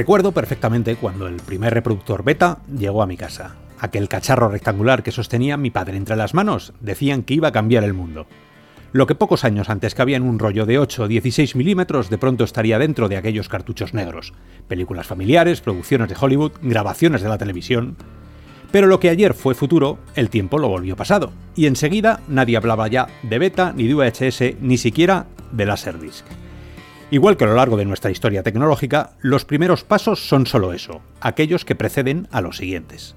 Recuerdo perfectamente cuando el primer reproductor beta llegó a mi casa. Aquel cacharro rectangular que sostenía mi padre entre las manos decían que iba a cambiar el mundo. Lo que pocos años antes cabía en un rollo de 8 o 16 milímetros de pronto estaría dentro de aquellos cartuchos negros. Películas familiares, producciones de Hollywood, grabaciones de la televisión. Pero lo que ayer fue futuro, el tiempo lo volvió pasado. Y enseguida nadie hablaba ya de beta, ni de VHS, ni siquiera de Laserdisc. Igual que a lo largo de nuestra historia tecnológica, los primeros pasos son solo eso, aquellos que preceden a los siguientes.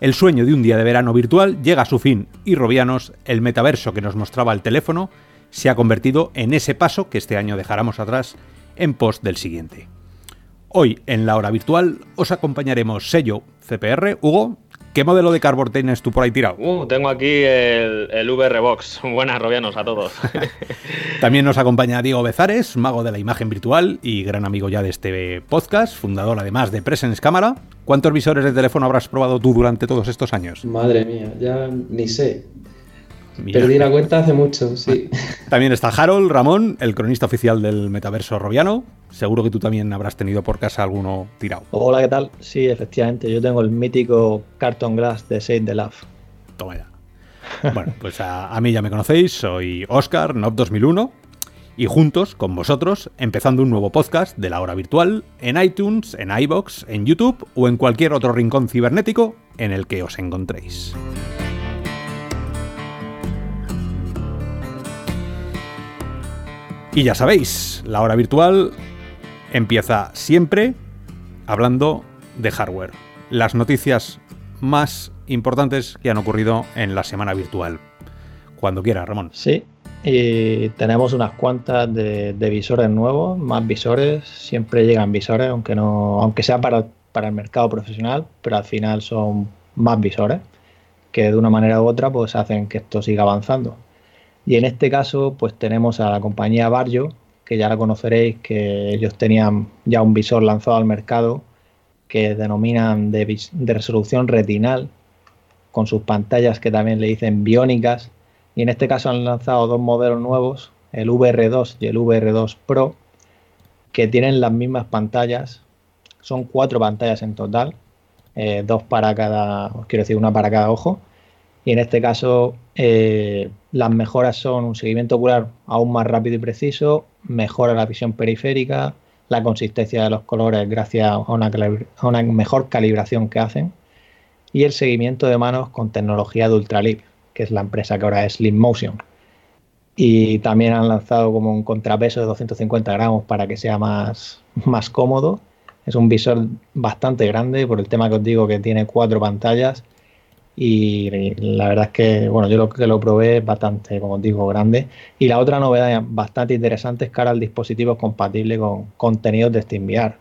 El sueño de un día de verano virtual llega a su fin y Robianos, el metaverso que nos mostraba el teléfono, se ha convertido en ese paso que este año dejaremos atrás en pos del siguiente. Hoy, en la hora virtual, os acompañaremos sello CPR. Hugo, ¿Qué modelo de cardboard tienes tú por ahí tirado? Uh, tengo aquí el, el VR Box. Buenas, Robianos, a todos. También nos acompaña Diego Bezares, mago de la imagen virtual y gran amigo ya de este podcast, fundador además de Presence Cámara. ¿Cuántos visores de teléfono habrás probado tú durante todos estos años? Madre mía, ya ni sé. Perdí la cuenta hace mucho, sí. También está Harold Ramón, el cronista oficial del metaverso robiano. Seguro que tú también habrás tenido por casa alguno tirado. Hola, ¿qué tal? Sí, efectivamente, yo tengo el mítico Carton Glass de Save the Love. Toma ya. Bueno, pues a, mí ya me conocéis, soy Oscar, NOP 2001, y juntos, con vosotros, empezando un nuevo podcast de la hora virtual en iTunes, en iBox, en YouTube o en cualquier otro rincón cibernético en el que os encontréis. Y ya sabéis, la hora virtual empieza siempre hablando de hardware. Las noticias más importantes que han ocurrido en la semana virtual. Cuando quiera, Ramón. Sí, y tenemos unas cuantas de, visores nuevos, más visores. Siempre llegan visores, aunque no, aunque sea para, para el mercado profesional, pero al final son más visores que de una manera u otra pues hacen que esto siga avanzando. Y en este caso, pues tenemos a la compañía Barrio, que ya la conoceréis, que ellos tenían ya un visor lanzado al mercado que denominan de, resolución retinal, con sus pantallas que también le dicen biónicas. Y en este caso han lanzado dos modelos nuevos, el VR2 y el VR2 Pro, que tienen las mismas pantallas. Son cuatro pantallas en total, eh, dos para cada, quiero decir, una para cada ojo y en este caso eh, las mejoras son un seguimiento ocular aún más rápido y preciso, mejora la visión periférica, la consistencia de los colores gracias a una, mejor calibración que hacen y el seguimiento de manos con tecnología de Ultralip, que es la empresa que ahora es Slim Motion. Y también han lanzado como un contrapeso de 250 gramos para que sea más, más cómodo. Es un visor bastante grande por el tema que os digo que tiene cuatro pantallas y la verdad es que, bueno, yo lo que lo probé es bastante, como os digo, grande. Y la otra novedad bastante interesante es que ahora el dispositivo es compatible con contenidos de SteamVR,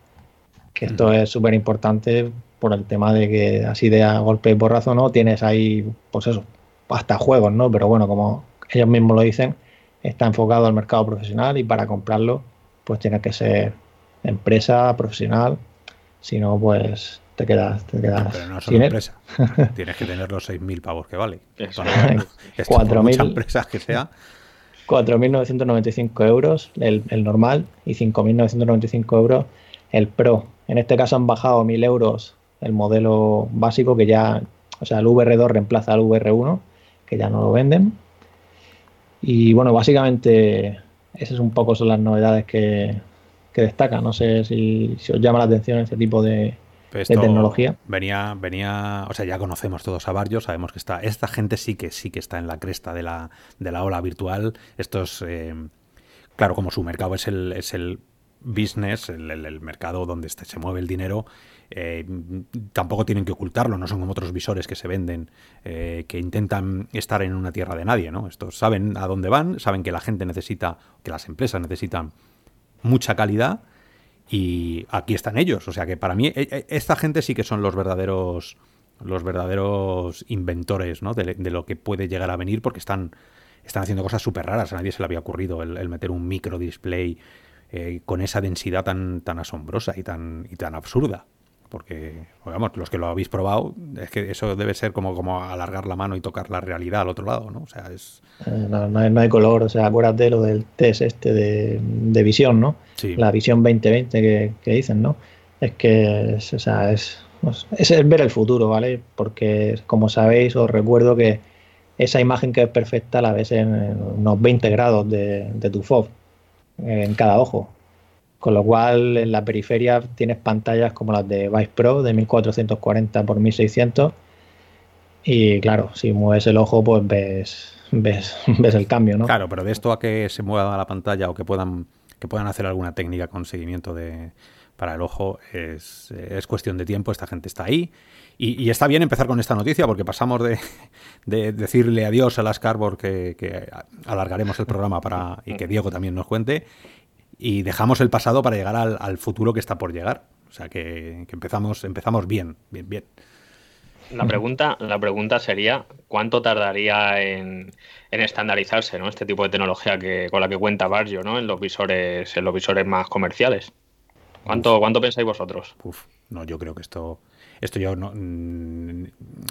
que esto es súper importante por el tema de que así de a golpe y porrazo, ¿no? Tienes ahí, pues eso, hasta juegos, ¿no? Pero bueno, como ellos mismos lo dicen, está enfocado al mercado profesional y para comprarlo, pues tiene que ser empresa profesional, si no, pues te quedas, te quedas Pero no es una empresa. Tienes que tener los 6.000 pavos que vale. 4.000 empresas que sea. 4.995 euros el, el, normal y 5.995 euros el Pro. En este caso han bajado 1.000 euros el modelo básico que ya, o sea, el VR2 reemplaza al VR1, que ya no lo venden. Y bueno, básicamente esas un poco son las novedades que, que destacan. No sé si, si os llama la atención ese tipo de, de tecnología. Venía, venía, o sea, ya conocemos todos a Barrio, sabemos que está, esta gente sí que sí que está en la cresta de la, de la ola virtual. Estos, eh, claro, como su mercado es el, es el business, el, mercado donde se mueve el dinero, eh, tampoco tienen que ocultarlo, no son como otros visores que se venden, eh, que intentan estar en una tierra de nadie, ¿no? Estos saben a dónde van, saben que la gente necesita, que las empresas necesitan mucha calidad y aquí están ellos. O sea que para mí, e, e, esta gente sí que son los verdaderos los verdaderos inventores ¿no? de, lo que puede llegar a venir porque están, están haciendo cosas súper raras. A nadie se le había ocurrido el, meter un micro display eh, con esa densidad tan, tan asombrosa y tan, y tan absurda porque, digamos, los que lo habéis probado, es que eso debe ser como, como alargar la mano y tocar la realidad al otro lado, ¿no? O sea, es... Eh, no, hay, color, o sea, acuérdate lo del test este de, visión, ¿no? Sí. La visión 2020 que, que, dicen, ¿no? es que es, o sea, es, es, ver el futuro, ¿vale? Porque como sabéis, os recuerdo que esa imagen que es perfecta la ves en unos 20 grados de, de tu FOV en cada ojo. Con lo cual en la periferia tienes pantallas como las de Vice Pro de 1440 x 1600 y claro, si mueves el ojo pues ves, ves, ves el cambio, ¿no? Claro, pero de esto a que se mueva la pantalla o que puedan, que puedan hacer alguna técnica con seguimiento de, para el ojo es, es, cuestión de tiempo, esta gente está ahí. Y, está bien empezar con esta noticia porque pasamos de, decirle adiós a las Carbor que, alargaremos el programa para y que Diego también nos cuente y dejamos el pasado para llegar al, futuro que está por llegar. O sea que, empezamos, empezamos bien, bien, bien. La pregunta, la pregunta sería ¿cuánto tardaría en, estandarizarse ¿no? este tipo de tecnología que, con la que cuenta Barrio ¿no? en los visores, en los visores más comerciales? ¿Cuánto, ¿Cuánto pensáis vosotros? Uf, no, yo creo que esto, esto yo no, mm,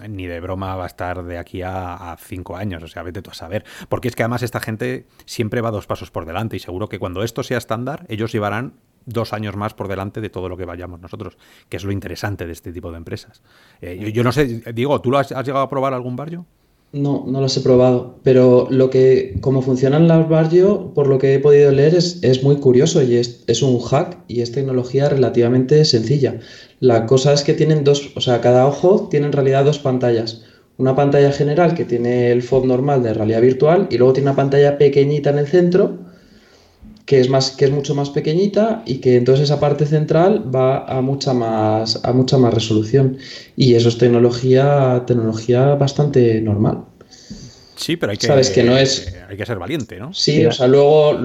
ni de broma va a estar de aquí a, cinco años, o sea, vete tú a saber. Porque es que además esta gente siempre va dos pasos por delante y seguro que cuando esto sea estándar, ellos llevarán dos años más por delante de todo lo que vayamos nosotros, que es lo interesante de este tipo de empresas. Eh, yo, no sé, Diego, ¿tú lo has llegado a probar algún barrio? No, no los he probado, pero lo que, como funcionan las barrio, por lo que he podido leer, es, es muy curioso y es, es, un hack y es tecnología relativamente sencilla. La cosa es que tienen dos, o sea, cada ojo tiene en realidad dos pantallas. Una pantalla general que tiene el FOB normal de realidad virtual y luego tiene una pantalla pequeñita en el centro que es, más, que es mucho más pequeñita y que entonces esa parte central va a mucha más, a mucha más resolución. Y eso es tecnología, tecnología bastante normal. Sí, pero hay que, ¿Sabes? Que no es... hay que ser valiente, ¿no? Sí, o sea, luego,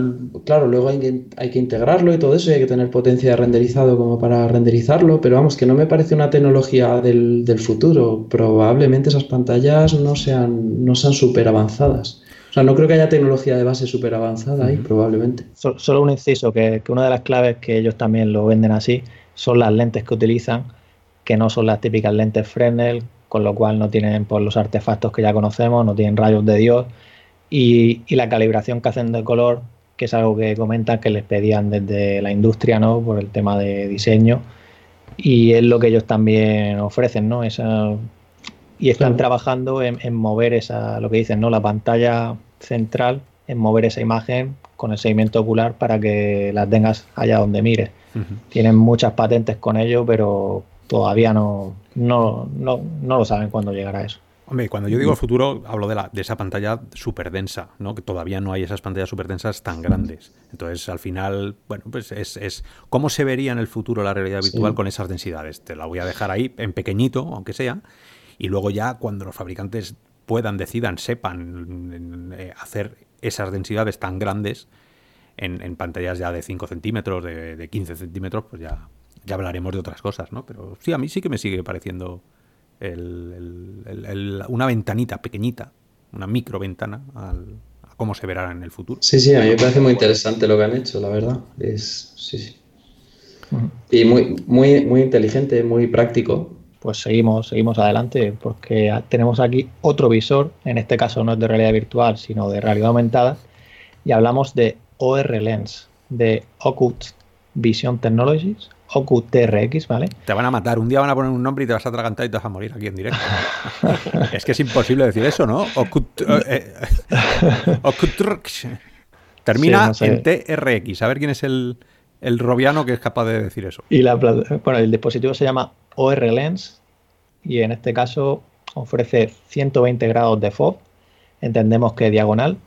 claro, luego hay que, hay que integrarlo y todo eso, y hay que tener potencia de renderizado como para renderizarlo, pero vamos, que no me parece una tecnología del, del futuro. Probablemente esas pantallas no sean, no sean súper avanzadas no creo que haya tecnología de base súper avanzada ahí, probablemente. Solo un inciso, que, una de las claves que ellos también lo venden así son las lentes que utilizan, que no son las típicas lentes Fresnel, con lo cual no tienen por pues, los artefactos que ya conocemos, no tienen rayos de Dios, y, la calibración que hacen de color, que es algo que comentan que les pedían desde la industria, ¿no? Por el tema de diseño, y es lo que ellos también ofrecen, ¿no? Esa, y están trabajando en, en, mover esa, lo que dicen, ¿no? La pantalla central en mover esa imagen con el seguimiento ocular para que la tengas allá donde mires. Tienen muchas patentes con ello, pero todavía no, no, no, lo saben cuándo llegará eso. Hombre, cuando yo digo el futuro, hablo de, la, de esa pantalla súper densa, ¿no? Que todavía no hay esas pantallas súper densas tan grandes. Entonces, al final, bueno, pues es, es cómo se vería en el futuro la realidad virtual con esas densidades. Te la voy a dejar ahí en pequeñito, aunque sea, y luego ya cuando los fabricantes puedan, decidan, sepan eh, hacer esas densidades tan grandes en, pantallas ya de 5 centímetros, de, 15 centímetros, pues ya, ya hablaremos de otras cosas, ¿no? Pero sí, a mí sí que me sigue pareciendo una ventanita pequeñita, una micro ventana a cómo se verá en el futuro. Sí, sí, a mí me parece muy interesante lo que han hecho, la verdad. Es, sí, sí. Y muy, muy, muy inteligente, muy práctico pues seguimos, seguimos adelante porque tenemos aquí otro visor, en este caso no es de realidad virtual, sino de realidad aumentada, y hablamos de OR Lens, de Occult Vision Technologies, Occult TRX, ¿vale? Te van a matar, un día van a poner un nombre y te vas a atragantar y te vas a morir aquí en directo. es que es imposible decir eso, ¿no? Occult, eh, eh, Termina en TRX, a ver quién es el, el robiano que es capaz de decir eso. Y la, bueno, el dispositivo se llama OR Lens y en este caso ofrece 120 grados de FOV, entendemos que diagonal,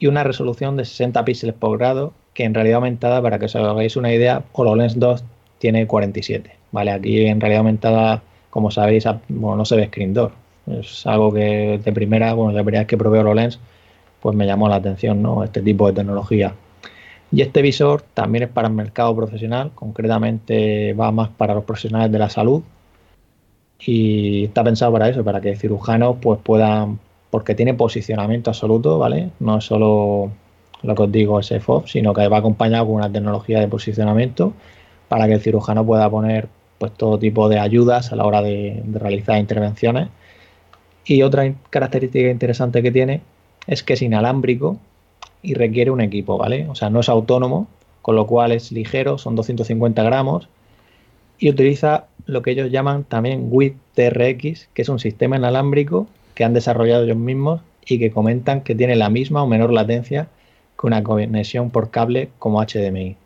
y una resolución de 60 píxeles por grado, que en realidad aumentada, para que os hagáis una idea, HoloLens 2 tiene 47. Vale, aquí en realidad aumentada, como sabéis, no se ve screen door. Es algo que de primera, bueno, de primera vez que probé HoloLens, pues me llamó la atención, ¿no? Este tipo de tecnología. Y este visor también es para el mercado profesional, concretamente va más para los profesionales de la salud y está pensado para eso, para que cirujanos pues puedan, porque tiene posicionamiento absoluto, ¿vale? No es solo lo que os digo, ese FOB, sino que va acompañado con una tecnología de posicionamiento para que el cirujano pueda poner pues todo tipo de ayudas a la hora de realizar intervenciones. Y otra característica interesante que tiene es que es inalámbrico y requiere un equipo, ¿vale? O sea, no es autónomo, con lo cual es ligero, son 250 gramos y utiliza lo que ellos llaman también WIT TRX, que es un sistema inalámbrico que han desarrollado ellos mismos y que comentan que tiene la misma o menor latencia que una conexión por cable como HDMI.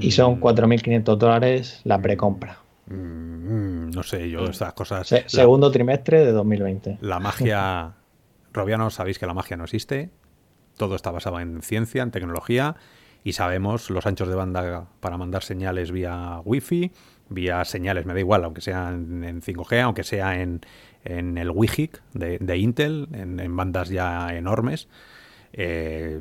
Y son 4.500 mm. dólares la precompra. Mm, no sé, yo estas cosas... segundo trimestre de 2020. La magia... Robiano, sabéis que la magia no existe. Todo está basado en ciencia, en tecnología. Y sabemos los anchos de banda para mandar señales vía Wi-Fi, vía señales, me da igual, aunque sea en, 5G, aunque sea en, el WIGIC de, Intel, en, bandas ya enormes. Eh,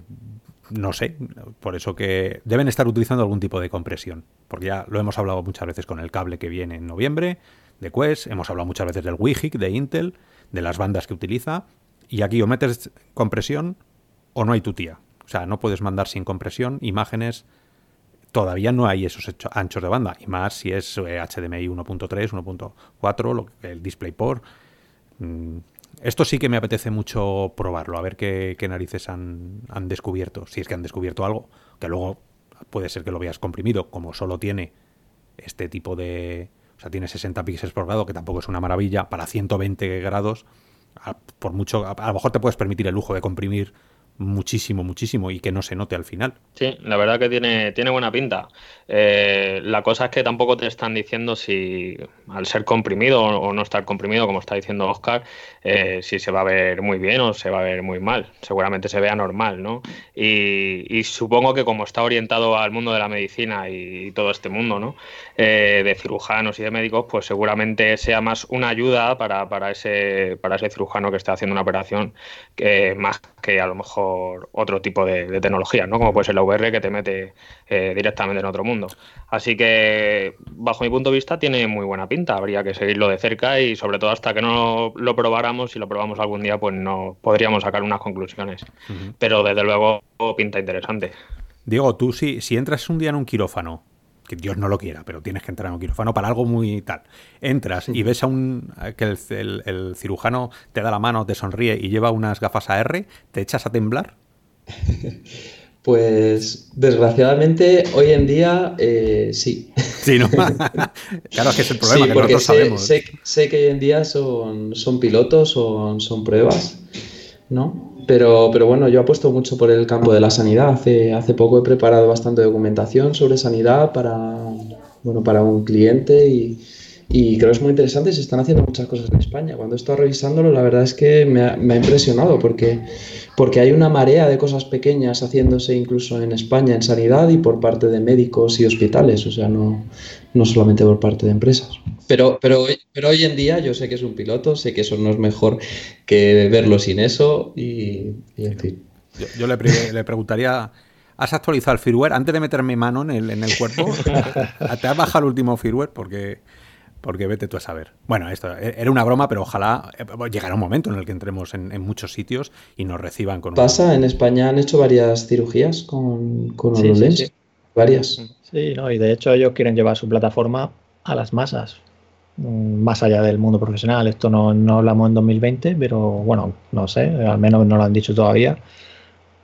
no sé, por eso que deben estar utilizando algún tipo de compresión, porque ya lo hemos hablado muchas veces con el cable que viene en noviembre de Quest, hemos hablado muchas veces del WIGIC de Intel, de las bandas que utiliza, y aquí o metes compresión o no hay tu tía. O sea, no puedes mandar sin compresión imágenes. Todavía no hay esos anchos de banda, y más si es HDMI 1.3, 1.4, el DisplayPort. Mm, esto sí que me apetece mucho probarlo, a ver qué, narices han, descubierto, si es que han descubierto algo, que luego puede ser que lo veas comprimido, como solo tiene este tipo de... O sea, tiene 60 píxeles por grado, que tampoco es una maravilla, para 120 grados, por mucho... A, lo mejor te puedes permitir el lujo de comprimir muchísimo, muchísimo y que no se note al final. Sí, la verdad que tiene, tiene buena pinta. Eh, la cosa es que tampoco te están diciendo si al ser comprimido o no estar comprimido, como está diciendo Oscar, eh, si se va a ver muy bien o se va a ver muy mal. Seguramente se vea normal, ¿no? Y, supongo que como está orientado al mundo de la medicina y, todo este mundo, ¿no? Eh, de cirujanos y de médicos, pues seguramente sea más una ayuda para, para, ese, para ese cirujano que está haciendo una operación que más que a lo mejor otro tipo de, tecnología, ¿no? Como puede ser la VR que te mete eh, directamente en otro mundo. Así que, bajo mi punto de vista, tiene muy buena pinta. Habría que seguirlo de cerca y, sobre todo, hasta que no lo probáramos y lo probamos algún día, pues no podríamos sacar unas conclusiones. Pero, desde luego, pinta interesante. Diego, tú si, si entras un día en un quirófano que Dios no lo quiera, pero tienes que entrar en un quirófano para algo muy tal. Entras y ves a un que el, cirujano te da la mano, te sonríe y lleva unas gafas AR, ¿te echas a temblar? Pues desgraciadamente hoy en día eh, sí. Sí, ¿no? claro, es que es el problema que nosotros sé, sabemos. Sé, que hoy en día son, son pilotos, son, son pruebas, ¿no? Pero, pero bueno, yo apuesto mucho por el campo de la sanidad. Hace, hace poco he preparado bastante documentación sobre sanidad para, bueno, para un cliente y, creo que es muy interesante se están haciendo muchas cosas en España. Cuando he estado revisándolo, la verdad es que me ha, me ha, impresionado porque, porque hay una marea de cosas pequeñas haciéndose incluso en España en sanidad y por parte de médicos y hospitales, o sea, no, no solamente por parte de empresas. Pero, pero, pero hoy en día yo sé que es un piloto, sé que eso no es mejor que verlo sin eso y, en fin. Yo, le, le preguntaría ¿Has actualizado el firmware antes de meterme mano en el, en el cuerpo? ¿Te has bajado el último firmware? Porque porque vete tú a saber. Bueno, esto e-, era una broma, pero ojalá eh, llegará un momento en el que entremos en, muchos sitios y nos reciban con... Pasa, en España han hecho varias cirugías con, con HoloLens. Varias. Sí, no, y de hecho ellos quieren llevar su plataforma a las masas, más allá del mundo profesional. Esto no, no hablamos en 2020, pero bueno, no sé, al menos no lo han dicho todavía,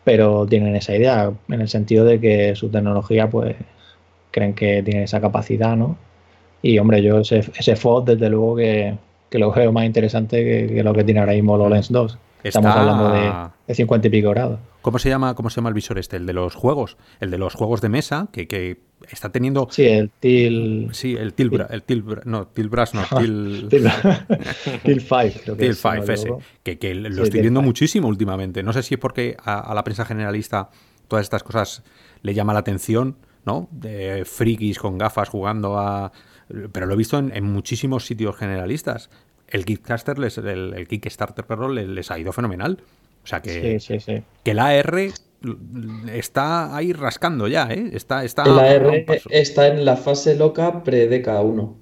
pero tienen esa idea, en el sentido de que su tecnología, pues, creen que tiene esa capacidad, ¿no? Y hombre, yo ese, ese FOD desde luego que, lo veo más interesante que, lo que tiene ahora mismo HoloLens 2. Estamos hablando de, 50 y pico grados. ¿Cómo se llama, cómo se llama el visor este? El de los juegos. El de los juegos de mesa, que, está teniendo. Sí, el Til. Sí, el Til. El til no, Tilbras no. Til. til 5, creo que Til 5, ese. Que, lo estoy viendo muchísimo últimamente. No sé si es porque a, la prensa generalista todas estas cosas le llama la atención, ¿no? De frikis con gafas jugando a pero lo he visto en, muchísimos sitios generalistas. El Kickstarter, les, el, Kickstarter, perdón, les, ha ido fenomenal. O sea que, que la AR está ahí rascando ya, ¿eh? Está, está, el AR está en la fase loca pre-DK1.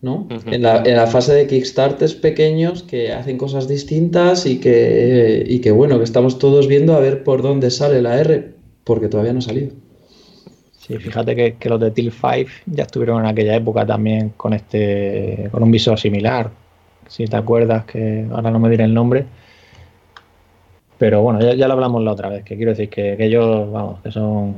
¿no? en, la, en, la, fase de Kickstarters pequeños que hacen cosas distintas y que, y que, bueno, que estamos todos viendo a ver por dónde sale la R, porque todavía no ha salido. Sí, fíjate que, los de Til 5 ya estuvieron en aquella época también con este con un visor similar. Si te acuerdas, que ahora no me diré el nombre. Pero bueno, ya, lo hablamos la otra vez, que quiero decir que, ellos, vamos, que son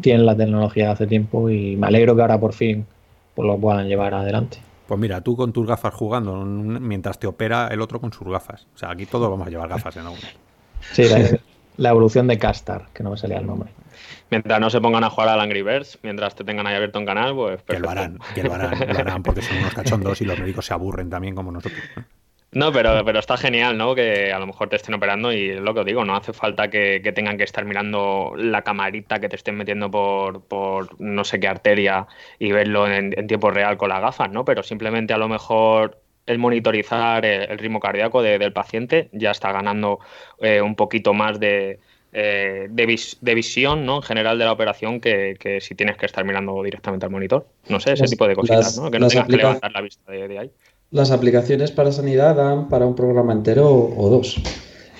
tienen la tecnología hace tiempo y me alegro que ahora por fin pues lo puedan llevar adelante. Pues mira, tú con tus gafas jugando mientras te opera el otro con sus gafas. O sea, aquí todos vamos a llevar gafas en alguna. Sí, la, evolución de Castar, que no me salía el nombre. Mientras no se pongan a jugar al Angry Birds, mientras te tengan ahí abierto un canal, pues. Que lo harán, que lo harán, lo harán, porque son unos cachondos y los médicos se aburren también como nosotros. No, pero, pero está genial, ¿no? Que a lo mejor te estén operando y es lo que os digo, no hace falta que, tengan que estar mirando la camarita que te estén metiendo por, por no sé qué arteria y verlo en, tiempo real con las gafas, ¿no? Pero simplemente a lo mejor el monitorizar el, ritmo cardíaco del paciente ya está ganando eh, un poquito más de, eh, de, visión ¿no? en general de la operación que, si tienes que estar mirando directamente al monitor. No sé, ese tipo de cositas, ¿no? Que no tengas que levantar la vista de ahí las aplicaciones para sanidad dan para un programa entero o, dos.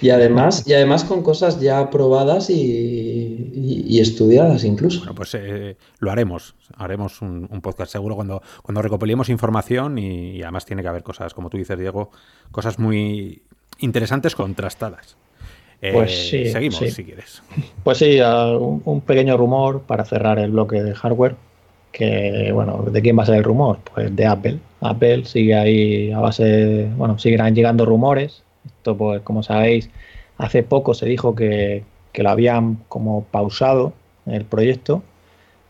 Y además, y además con cosas ya probadas y, estudiadas incluso. Bueno, pues eh, lo haremos. Haremos un, podcast seguro cuando, cuando recopilemos información y, además tiene que haber cosas, como tú dices, Diego, cosas muy interesantes contrastadas. Eh, pues sí, seguimos si quieres. Pues sí, un pequeño rumor para cerrar el bloque de hardware que, bueno, ¿de quién va a ser el rumor? Pues de Apple. Apple sigue ahí a base, bueno, siguen llegando rumores. Esto, pues, como sabéis, hace poco se dijo que, lo habían como pausado el proyecto,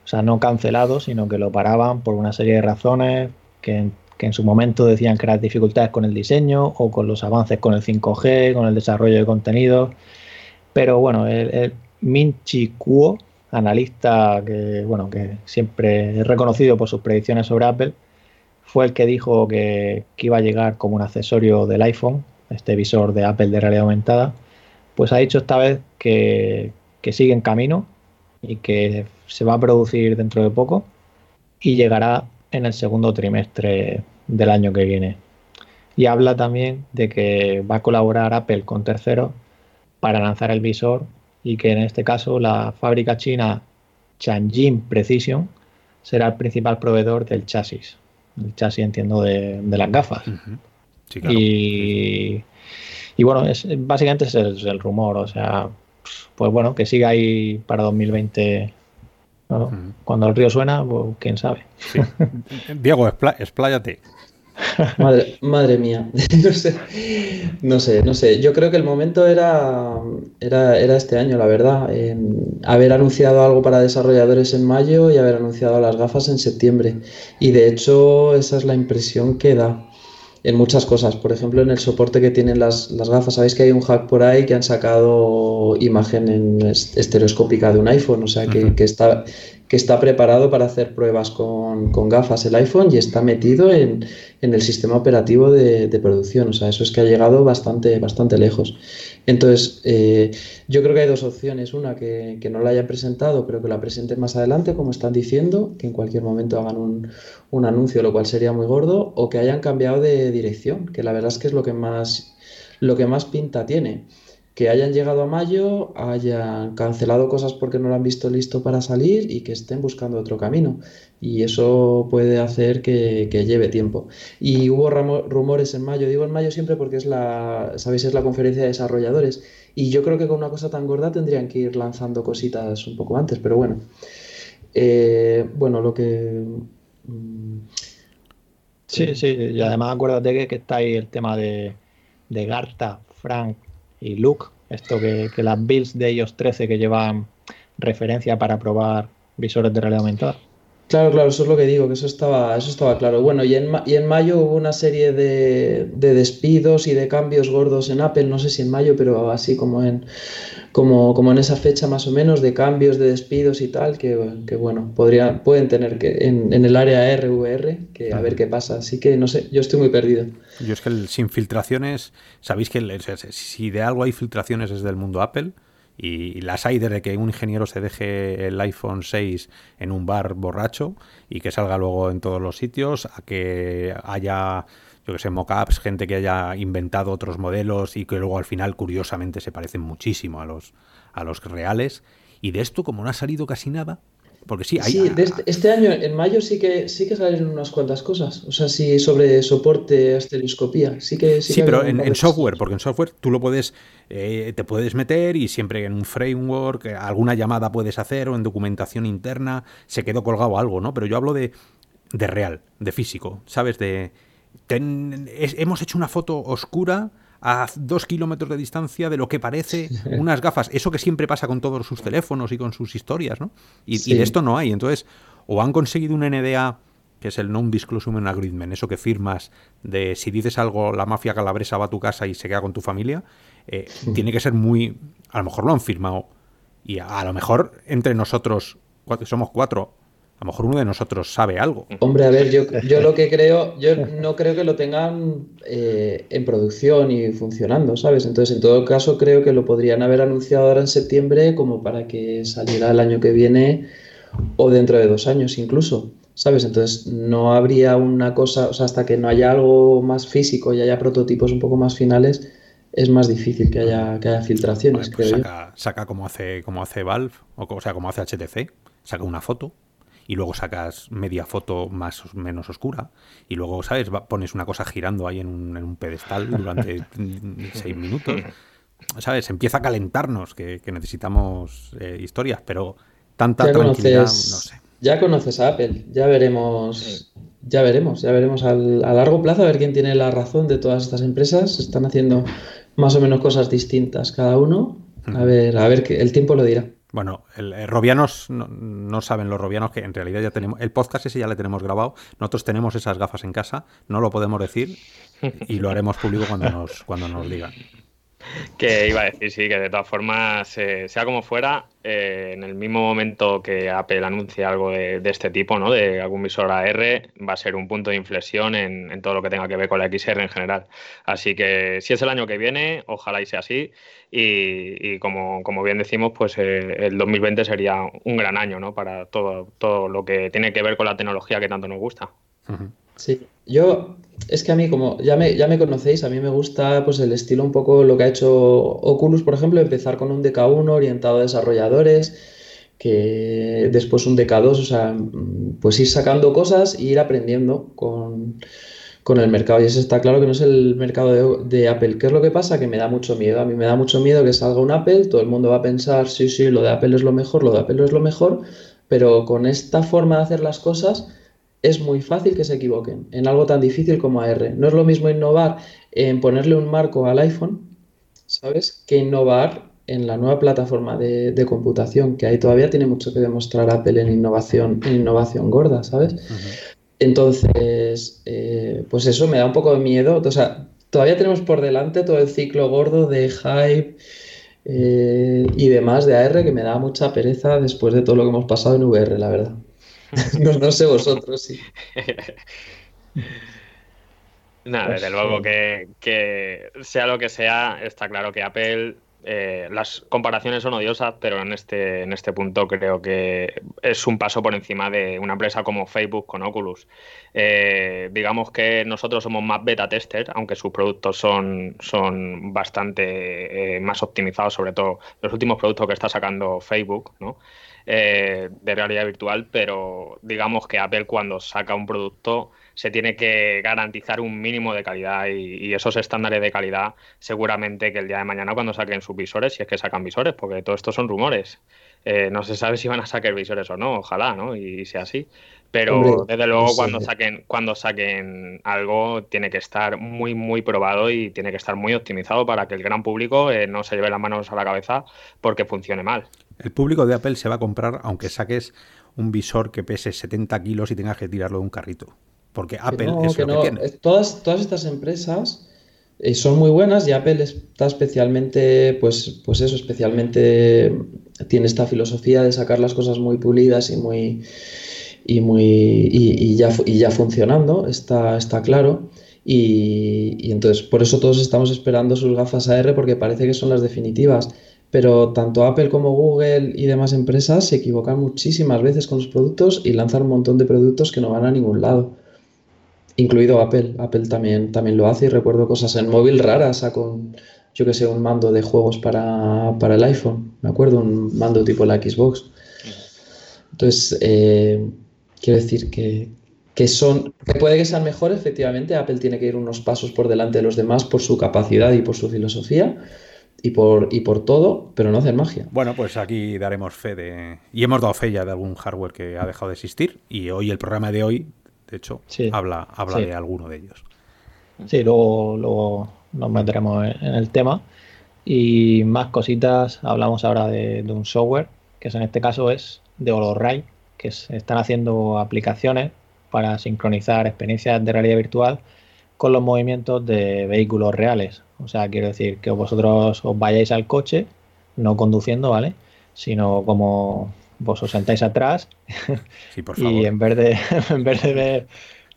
o sea, no cancelado, sino que lo paraban por una serie de razones que, en su momento decían que eran dificultades con el diseño o con los avances con el 5G, con el desarrollo de contenido. Pero bueno, el, el Minchi Kuo, analista que, bueno, que siempre es reconocido por sus predicciones sobre Apple, fue el que dijo que, iba a llegar como un accesorio del iPhone, este visor de Apple de realidad aumentada, pues ha dicho esta vez que, que sigue en camino y que se va a producir dentro de poco y llegará en el segundo trimestre del año que viene. Y habla también de que va a colaborar Apple con terceros para lanzar el visor y que en este caso la fábrica china Tianjin Precision será el principal proveedor del chasis. El chasis, entiendo, de, las gafas. y, bueno, es, básicamente ese es el rumor. O sea, pues bueno, que siga ahí para 2020. Cuando el río suena, pues quién sabe. Diego, expláyate. Madre, madre mía, no sé, no sé, no sé. Yo creo que el momento era, era, era este año, la verdad. haber anunciado algo para desarrolladores en mayo y haber anunciado las gafas en septiembre. Y de hecho, esa es la impresión que da en muchas cosas. Por ejemplo, en el soporte que tienen las, las, gafas. Sabéis que hay un hack por ahí que han sacado imagen en estereoscópica de un iPhone, o sea, que, que está, que está preparado para hacer pruebas con, gafas el iPhone y está metido en, el sistema operativo de, producción. O sea, eso es que ha llegado bastante, bastante lejos. Entonces, eh, yo creo que hay dos opciones. Una, que, no la hayan presentado, pero que la presenten más adelante, como están diciendo, que en cualquier momento hagan un, un anuncio, lo cual sería muy gordo, o que hayan cambiado de dirección, que la verdad es que es lo que más, lo que más pinta tiene que hayan llegado a mayo, hayan cancelado cosas porque no lo han visto listo para salir y que estén buscando otro camino. Y eso puede hacer que, lleve tiempo. Y hubo rumores en mayo, digo en mayo siempre porque es la, sabéis, es la conferencia de desarrolladores. Y yo creo que con una cosa tan gorda tendrían que ir lanzando cositas un poco antes, pero bueno. Eh, bueno, lo que... Mm, sí, sí, y además acuérdate que, que está ahí el tema de, de Garta, Frank y Luke, esto que, las builds de ellos 13 que llevan referencia para probar visores de realidad aumentada. Claro, claro, eso es lo que digo, que eso estaba, eso estaba claro. Bueno, y en, y en mayo hubo una serie de, despidos y de cambios gordos en Apple, no sé si en mayo, pero así como en, como, como en esa fecha más o menos, de cambios, de despidos y tal, que, bueno, podría, pueden tener que en, en el área RVR, que a ver qué pasa. Así que no sé, yo estoy muy perdido. Yo es que sin filtraciones, sabéis que si de algo hay filtraciones es del mundo Apple y las hay desde que un ingeniero se deje el iPhone 6 en un bar borracho y que salga luego en todos los sitios, a que haya, yo que sé, mockups, gente que haya inventado otros modelos y que luego al final, curiosamente, se parecen muchísimo a los, a los reales. Y de esto, como no ha salido casi nada, porque sí, hay, sí este, este, año, en mayo, sí que sí que salen unas cuantas cosas. O sea, sí, sobre soporte, estereoscopía. Sí que sí, pero en, software, porque en software tú lo puedes, eh, te puedes meter y siempre en un framework, eh, alguna llamada puedes hacer o en documentación interna se quedó colgado algo, ¿no? Pero yo hablo de de real, de físico, ¿sabes? De hemos hecho una foto oscura a dos kilómetros de distancia de lo que parece unas gafas. Eso que siempre pasa con todos sus teléfonos y con sus historias, ¿no? Y, de esto no hay. Entonces, o han conseguido un NDA que es el Non-Disclosure Agreement, eso que firmas de si dices algo, la mafia calabresa va a tu casa y se queda con tu familia, eh, tiene que ser muy... A lo mejor lo han firmado y a, lo mejor entre nosotros, somos cuatro, a lo mejor uno de nosotros sabe algo. Hombre, a ver, yo, yo lo que creo, yo no creo que lo tengan eh, en producción y funcionando, ¿sabes? Entonces, en todo caso, creo que lo podrían haber anunciado ahora en septiembre como para que saliera el año que viene o dentro de dos años incluso, ¿sabes? Entonces, no habría una cosa, o sea, hasta que no haya algo más físico y haya prototipos un poco más finales, es más difícil que haya, que haya filtraciones, pues saca, saca, como hace, como hace Valve, o, o sea, como hace HTC, saca una foto y luego sacas media foto más o menos oscura y luego, ¿sabes? Pones una cosa girando ahí en un, pedestal durante seis minutos. ¿Sabes? Empieza a calentarnos que, necesitamos eh, historias, pero tanta tranquilidad, no sé. Ya conoces a Apple, ya veremos, ya veremos, ya veremos al, a largo plazo a ver quién tiene la razón de todas estas empresas. Están haciendo más o menos cosas distintas cada uno. A ver, a ver, que el tiempo lo dirá. Bueno, el, eh, Robianos no, saben los Robianos que en realidad ya tenemos el podcast ese ya le tenemos grabado. Nosotros tenemos esas gafas en casa, no lo podemos decir y lo haremos público cuando nos cuando nos digan. Que iba a decir, sí, que de todas formas, eh, sea como fuera, eh, en el mismo momento que Apple anuncie algo de, este tipo, ¿no? de algún visor AR, va a ser un punto de inflexión en, todo lo que tenga que ver con la XR en general. Así que si es el año que viene, ojalá y sea así. Y, como, bien decimos, pues eh, el 2020 sería un gran año ¿no? para todo, todo lo que tiene que ver con la tecnología que tanto nos gusta. Sí, yo es que a mí, como ya me, ya me conocéis, a mí me gusta pues el estilo un poco lo que ha hecho Oculus, por ejemplo, empezar con un DK1 orientado a desarrolladores, que después un DK2, o sea, pues ir sacando cosas e ir aprendiendo con, el mercado. Y eso está claro que no es el mercado de, de, Apple. ¿Qué es lo que pasa? Que me da mucho miedo. A mí me da mucho miedo que salga un Apple, todo el mundo va a pensar, sí, sí, lo de Apple es lo mejor, lo de Apple es lo mejor, pero con esta forma de hacer las cosas es muy fácil que se equivoquen en algo tan difícil como AR. No es lo mismo innovar en ponerle un marco al iPhone, ¿sabes? Que innovar en la nueva plataforma de, computación, que ahí todavía tiene mucho que demostrar Apple en innovación, en innovación gorda, ¿sabes? Entonces, eh, pues eso me da un poco de miedo. O sea, todavía tenemos por delante todo el ciclo gordo de hype eh, y demás de AR que me da mucha pereza después de todo lo que hemos pasado en VR, la verdad. no, sé vosotros, sí. Nada, desde pues, luego eh, que, sea lo que sea, está claro que Apple, eh, las comparaciones son odiosas, pero en este, en este punto creo que es un paso por encima de una empresa como Facebook con Oculus. Eh, digamos que nosotros somos más beta tester, aunque sus productos son, son bastante más optimizados, sobre todo los últimos productos que está sacando Facebook, ¿no? Eh, de realidad virtual, pero digamos que Apple cuando saca un producto se tiene que garantizar un mínimo de calidad y, esos estándares de calidad seguramente que el día de mañana cuando saquen sus visores, si es que sacan visores, porque todo esto son rumores, eh, no se sabe si van a sacar visores o no, ojalá, ¿no? Y, sea así. Pero desde luego cuando saquen, cuando saquen algo tiene que estar muy, muy probado y tiene que estar muy optimizado para que el gran público eh, no se lleve las manos a la cabeza porque funcione mal. El público de Apple se va a comprar aunque saques un visor que pese 70 kilos y tengas que tirarlo de un carrito. Porque Apple es lo que tiene. Todas, todas estas empresas eh, son muy buenas y Apple está especialmente, pues, pues eso, especialmente tiene esta filosofía de sacar las cosas muy pulidas y muy y muy y, ya, y ya funcionando, está, está claro. Y, y, entonces por eso todos estamos esperando sus gafas AR porque parece que son las definitivas pero tanto Apple como Google y demás empresas se equivocan muchísimas veces con los productos y lanzan un montón de productos que no van a ningún lado. Incluido Apple. Apple también, también lo hace y recuerdo cosas en móvil raras, con, yo que sé, un mando de juegos para, el iPhone. Me acuerdo, un mando tipo la Xbox. Entonces, eh, quiero decir que, que son, que puede que sean mejores, efectivamente, Apple tiene que ir unos pasos por delante de los demás por su capacidad y por su filosofía, y por, y por todo, pero no hacen magia. Bueno, pues aquí daremos fe de... Y hemos dado fe ya de algún hardware que ha dejado de existir. Y hoy, el programa de hoy, De hecho, habla, habla de alguno de ellos. Sí, luego, luego nos meteremos en el tema. Y más cositas, hablamos ahora de, un software, que en este caso es de HoloRide, que están haciendo aplicaciones para sincronizar experiencias de realidad virtual con los movimientos de vehículos reales. O sea, quiero decir que vosotros os vayáis al coche, no conduciendo, ¿vale? Sino como vos os sentáis atrás y en vez de, en vez de ver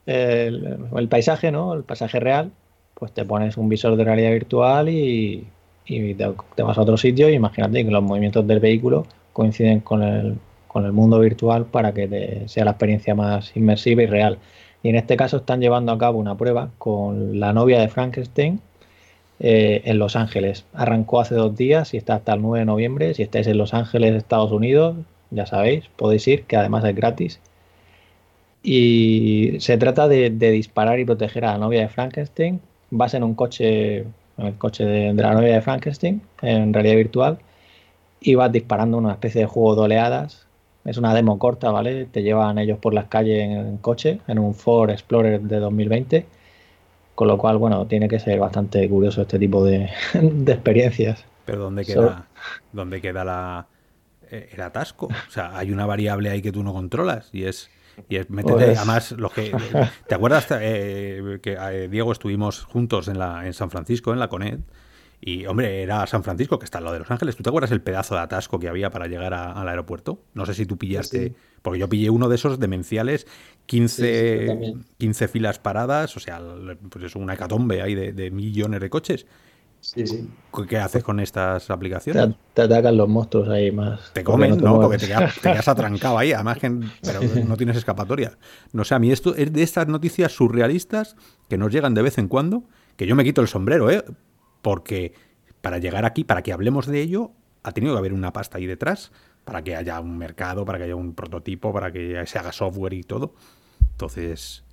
el, paisaje, ¿no? El paisaje real, pues te pones un visor de realidad virtual y, te, vas a otro sitio y imagínate que los movimientos del vehículo coinciden con el, con el mundo virtual para que sea la experiencia más inmersiva y real. Y en este caso están llevando a cabo una prueba con la novia de Frankenstein eh, en Los Ángeles. Arrancó hace dos días y está hasta el 9 de noviembre. Si estáis en Los Ángeles, Estados Unidos, ya sabéis, podéis ir, que además es gratis. Y se trata de, disparar y proteger a la novia de Frankenstein. Vas en un coche, en el coche de, la novia de Frankenstein, en realidad virtual, y vas disparando una especie de juego de oleadas. Es una demo corta, ¿vale? Te llevan ellos por las calles en, coche, en un Ford Explorer de 2020. Con lo cual, bueno, tiene que ser bastante curioso este tipo de, experiencias. Pero ¿dónde queda, ¿dónde queda la, eh, el atasco? O sea, hay una variable ahí que tú no controlas y es y es pues además, lo que, ¿te acuerdas eh, que eh, Diego estuvimos juntos en, la, en San Francisco, en la CONED? Y, hombre, era San Francisco, que está al lado de Los Ángeles. ¿Tú te acuerdas el pedazo de atasco que había para llegar al aeropuerto? No sé si tú pillaste, porque yo pillé uno de esos demenciales, 15, 15 filas paradas, o sea, pues es una hecatombe ahí de millones de coches. ¿Qué haces con estas aplicaciones? Te, atacan los monstruos ahí más. Te comen, ¿no? Porque te quedas, atrancado ahí, además que pero no tienes escapatoria. No sé, a mí esto es de estas noticias surrealistas que nos llegan de vez en cuando, que yo me quito el sombrero, ¿eh? Porque para llegar aquí, para que hablemos de ello, ha tenido que haber una pasta ahí detrás, para que haya un mercado, para que haya un prototipo, para que se haga software y todo. Entonces,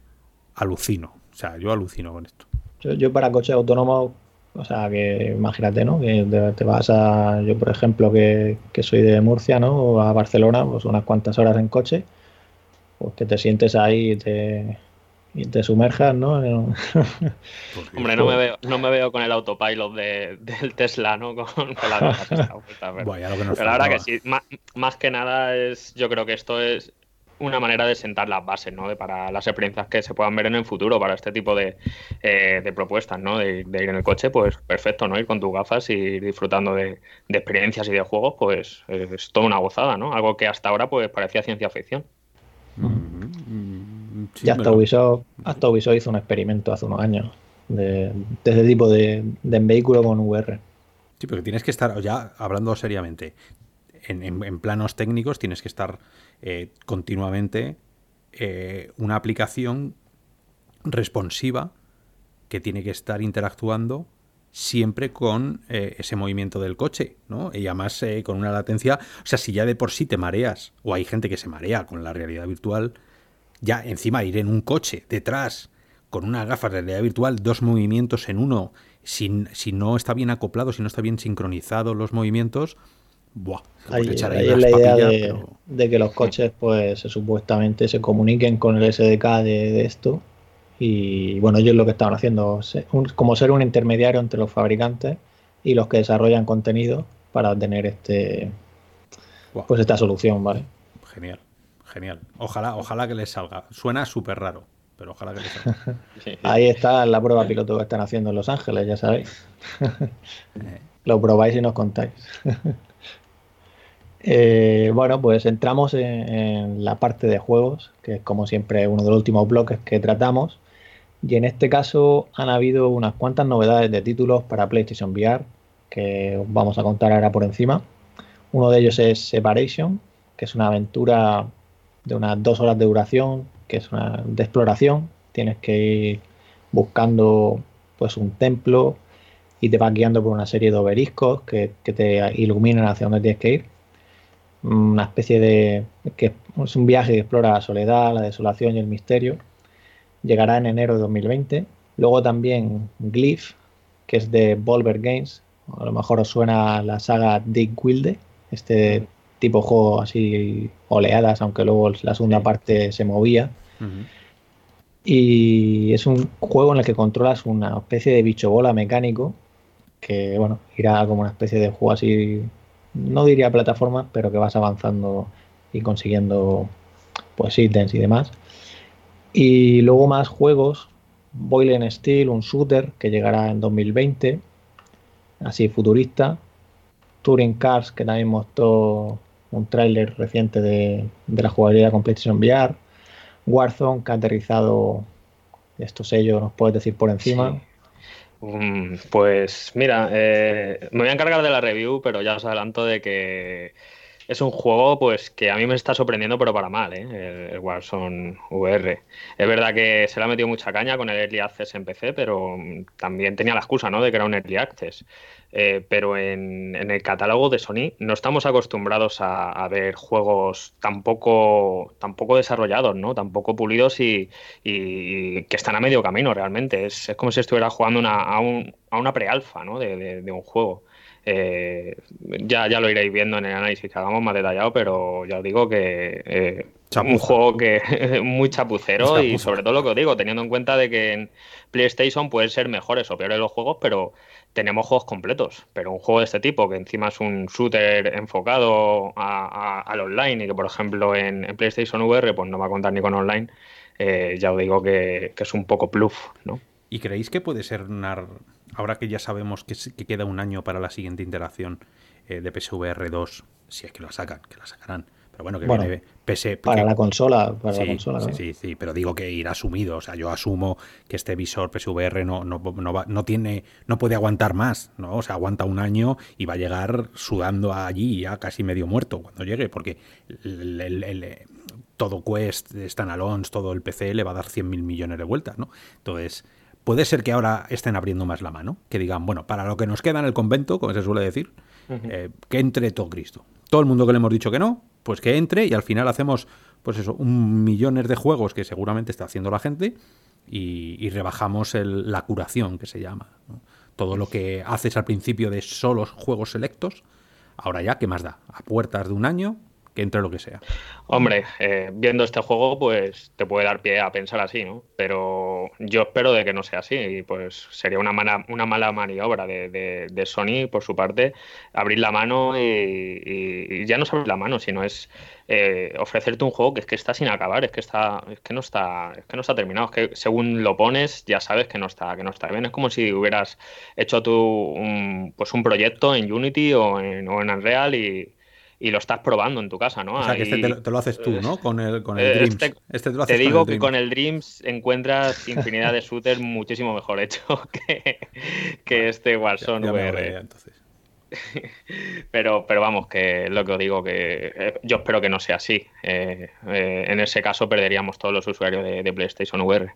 alucino. O sea, yo alucino con esto. Yo, yo para coche autónomo o sea, que imagínate, ¿no? Que te, vas a, yo por ejemplo, que, soy de Murcia, ¿no? O a Barcelona, pues unas cuantas horas en coche, pues que te sientes ahí te, y te sumerjas, ¿no? Hombre, no me veo, no me veo con el autopilot de, del Tesla, ¿no? Con, la pero, la verdad que sí, más, más, que nada es, yo creo que esto es una manera de sentar las bases, ¿no? De, para las experiencias que se puedan ver en el futuro, para este tipo de, eh, propuestas, ¿no? De, ir en el coche, pues perfecto, ¿no? Ir con tus gafas y ir disfrutando de, experiencias y de juegos, pues es toda una gozada, ¿no? Algo que hasta ahora pues parecía ciencia ficción. Ya hasta, Ubisoft, hasta Ubisoft hizo un experimento hace unos años de, de este tipo de, vehículo con VR. Sí, pero tienes que estar, ya hablando seriamente, en planos técnicos tienes que estar eh, continuamente eh, una aplicación responsiva que tiene que estar interactuando siempre con eh, ese movimiento del coche, ¿no? Y además con una latencia, o sea, si ya de por sí te mareas, o hay gente que se marea con la realidad virtual, ya encima ir en un coche detrás con una gafas de realidad virtual, dos movimientos en uno, si, si no está bien acoplado, si no está bien sincronizado los movimientos, Buah, ahí, es la idea de, que los coches pues supuestamente se comuniquen con el SDK de, esto. Y bueno ellos lo que estaban haciendo como ser un intermediario entre los fabricantes y los que desarrollan contenido para tener este pues esta solución vale genial genial ojalá ojalá que les salga suena súper raro pero ojalá que les salga ahí está la prueba piloto que están haciendo en Los Ángeles ya sabéis eh. lo probáis y nos contáis eh, bueno, pues entramos en, la parte de juegos, que es como siempre uno de los últimos bloques que tratamos. Y en este caso han habido unas cuantas novedades de títulos para PlayStation VR que vamos a contar ahora por encima. Uno de ellos es Separation, que es una aventura de unas dos horas de duración, que es una de exploración. Tienes que ir buscando pues un templo y te vas guiando por una serie de obeliscos que, que te iluminan hacia donde tienes que ir una especie de que es un viaje que explora la soledad, la desolación y el misterio. Llegará en enero de 2020. Luego también Glyph, que es de Volver Games. A lo mejor os suena la saga Dick Wilde, este tipo juego así oleadas, aunque luego la segunda parte se movía. Y es un juego en el que controlas una especie de bicho bola mecánico que, bueno, irá como una especie de juego así, no diría plataforma, pero que vas avanzando y consiguiendo pues ítems y demás. Y luego más juegos, Boiling Steel, un shooter que llegará en 2020, así futurista. Touring Cars, que también mostró un tráiler reciente de, la jugabilidad con PlayStation VR. Warzone, que ha aterrizado estos sellos, nos puedes decir por encima. Mm, pues mira, eh, me voy a encargar de la review, pero ya os adelanto de que es un juego pues que a mí me está sorprendiendo, pero para mal, ¿eh? el, Warzone VR. Es verdad que se le ha metido mucha caña con el Early Access en PC, pero también tenía la excusa ¿no? de que era un Early Access. Eh, pero en, el catálogo de Sony no estamos acostumbrados a, ver juegos tan poco, desarrollados, ¿no? tan poco pulidos y, que están a medio camino realmente. Es, como si estuviera jugando a, una pre-alfa ¿no? de un juego. Eh, ya, ya lo iréis viendo en el análisis que hagamos más detallado, pero ya os digo que eh, un juego que muy chapucero y sobre todo lo que os digo, teniendo en cuenta de que en PlayStation pueden ser mejores o peores los juegos, pero tenemos juegos completos. Pero un juego de este tipo, que encima es un shooter enfocado al online y que por ejemplo en, PlayStation VR pues no va a contar ni con online, eh, ya os digo que, que es un poco pluff, ¿no? ¿Y creéis que puede ser una... Ahora que ya sabemos que, queda un año para la siguiente interacción eh, de PSVR 2, si es que la sacan, que la sacarán. Pero bueno, que viene PS, para la consola, para la consola. Sí, sí, sí, pero digo que irá asumido. O sea, yo asumo que este visor PSVR no, no, no, no tiene, no puede aguantar más, ¿no? O sea, aguanta un año y va a llegar sudando allí ya casi medio muerto cuando llegue, porque el, todo Quest, Standalones, todo el PC le va a dar 100.000 millones de vueltas, ¿no? Entonces, puede ser que ahora estén abriendo más la mano, que digan, bueno, para lo que nos queda en el convento, como se suele decir, eh, que entre todo Cristo. Todo el mundo que le hemos dicho que no, pues que entre y al final hacemos, pues eso, un millones de juegos que seguramente está haciendo la gente y, rebajamos la curación, que se llama. Todo lo que haces al principio de solo juegos selectos, ahora ya, ¿qué más da? A puertas de un año, que entre lo que sea. Hombre, eh, viendo este juego, pues te puede dar pie a pensar así, ¿no? Pero yo espero de que no sea así. Y pues sería una mala, una mala maniobra de, de, Sony, por su parte, abrir la mano y, ya no es abrir la mano, sino es eh, ofrecerte un juego que es que está sin acabar, es que está, es que no está, es que no está terminado, es que según lo pones ya sabes que no está, que no está bien. Es como si hubieras hecho tú un, pues un proyecto en Unity o en, o en Unreal y y lo estás probando en tu casa, ¿no? O sea, que este te lo, haces tú, ¿no? Con el, con el Dreams. Este, este te, lo haces te digo que con el Dreams encuentras infinidad de shooters muchísimo mejor hecho que, que este Warzone VR. entonces. Pero, pero vamos, que es lo que os digo, que eh, yo espero que no sea así. Eh, eh, en ese caso perderíamos todos los usuarios de, PlayStation VR.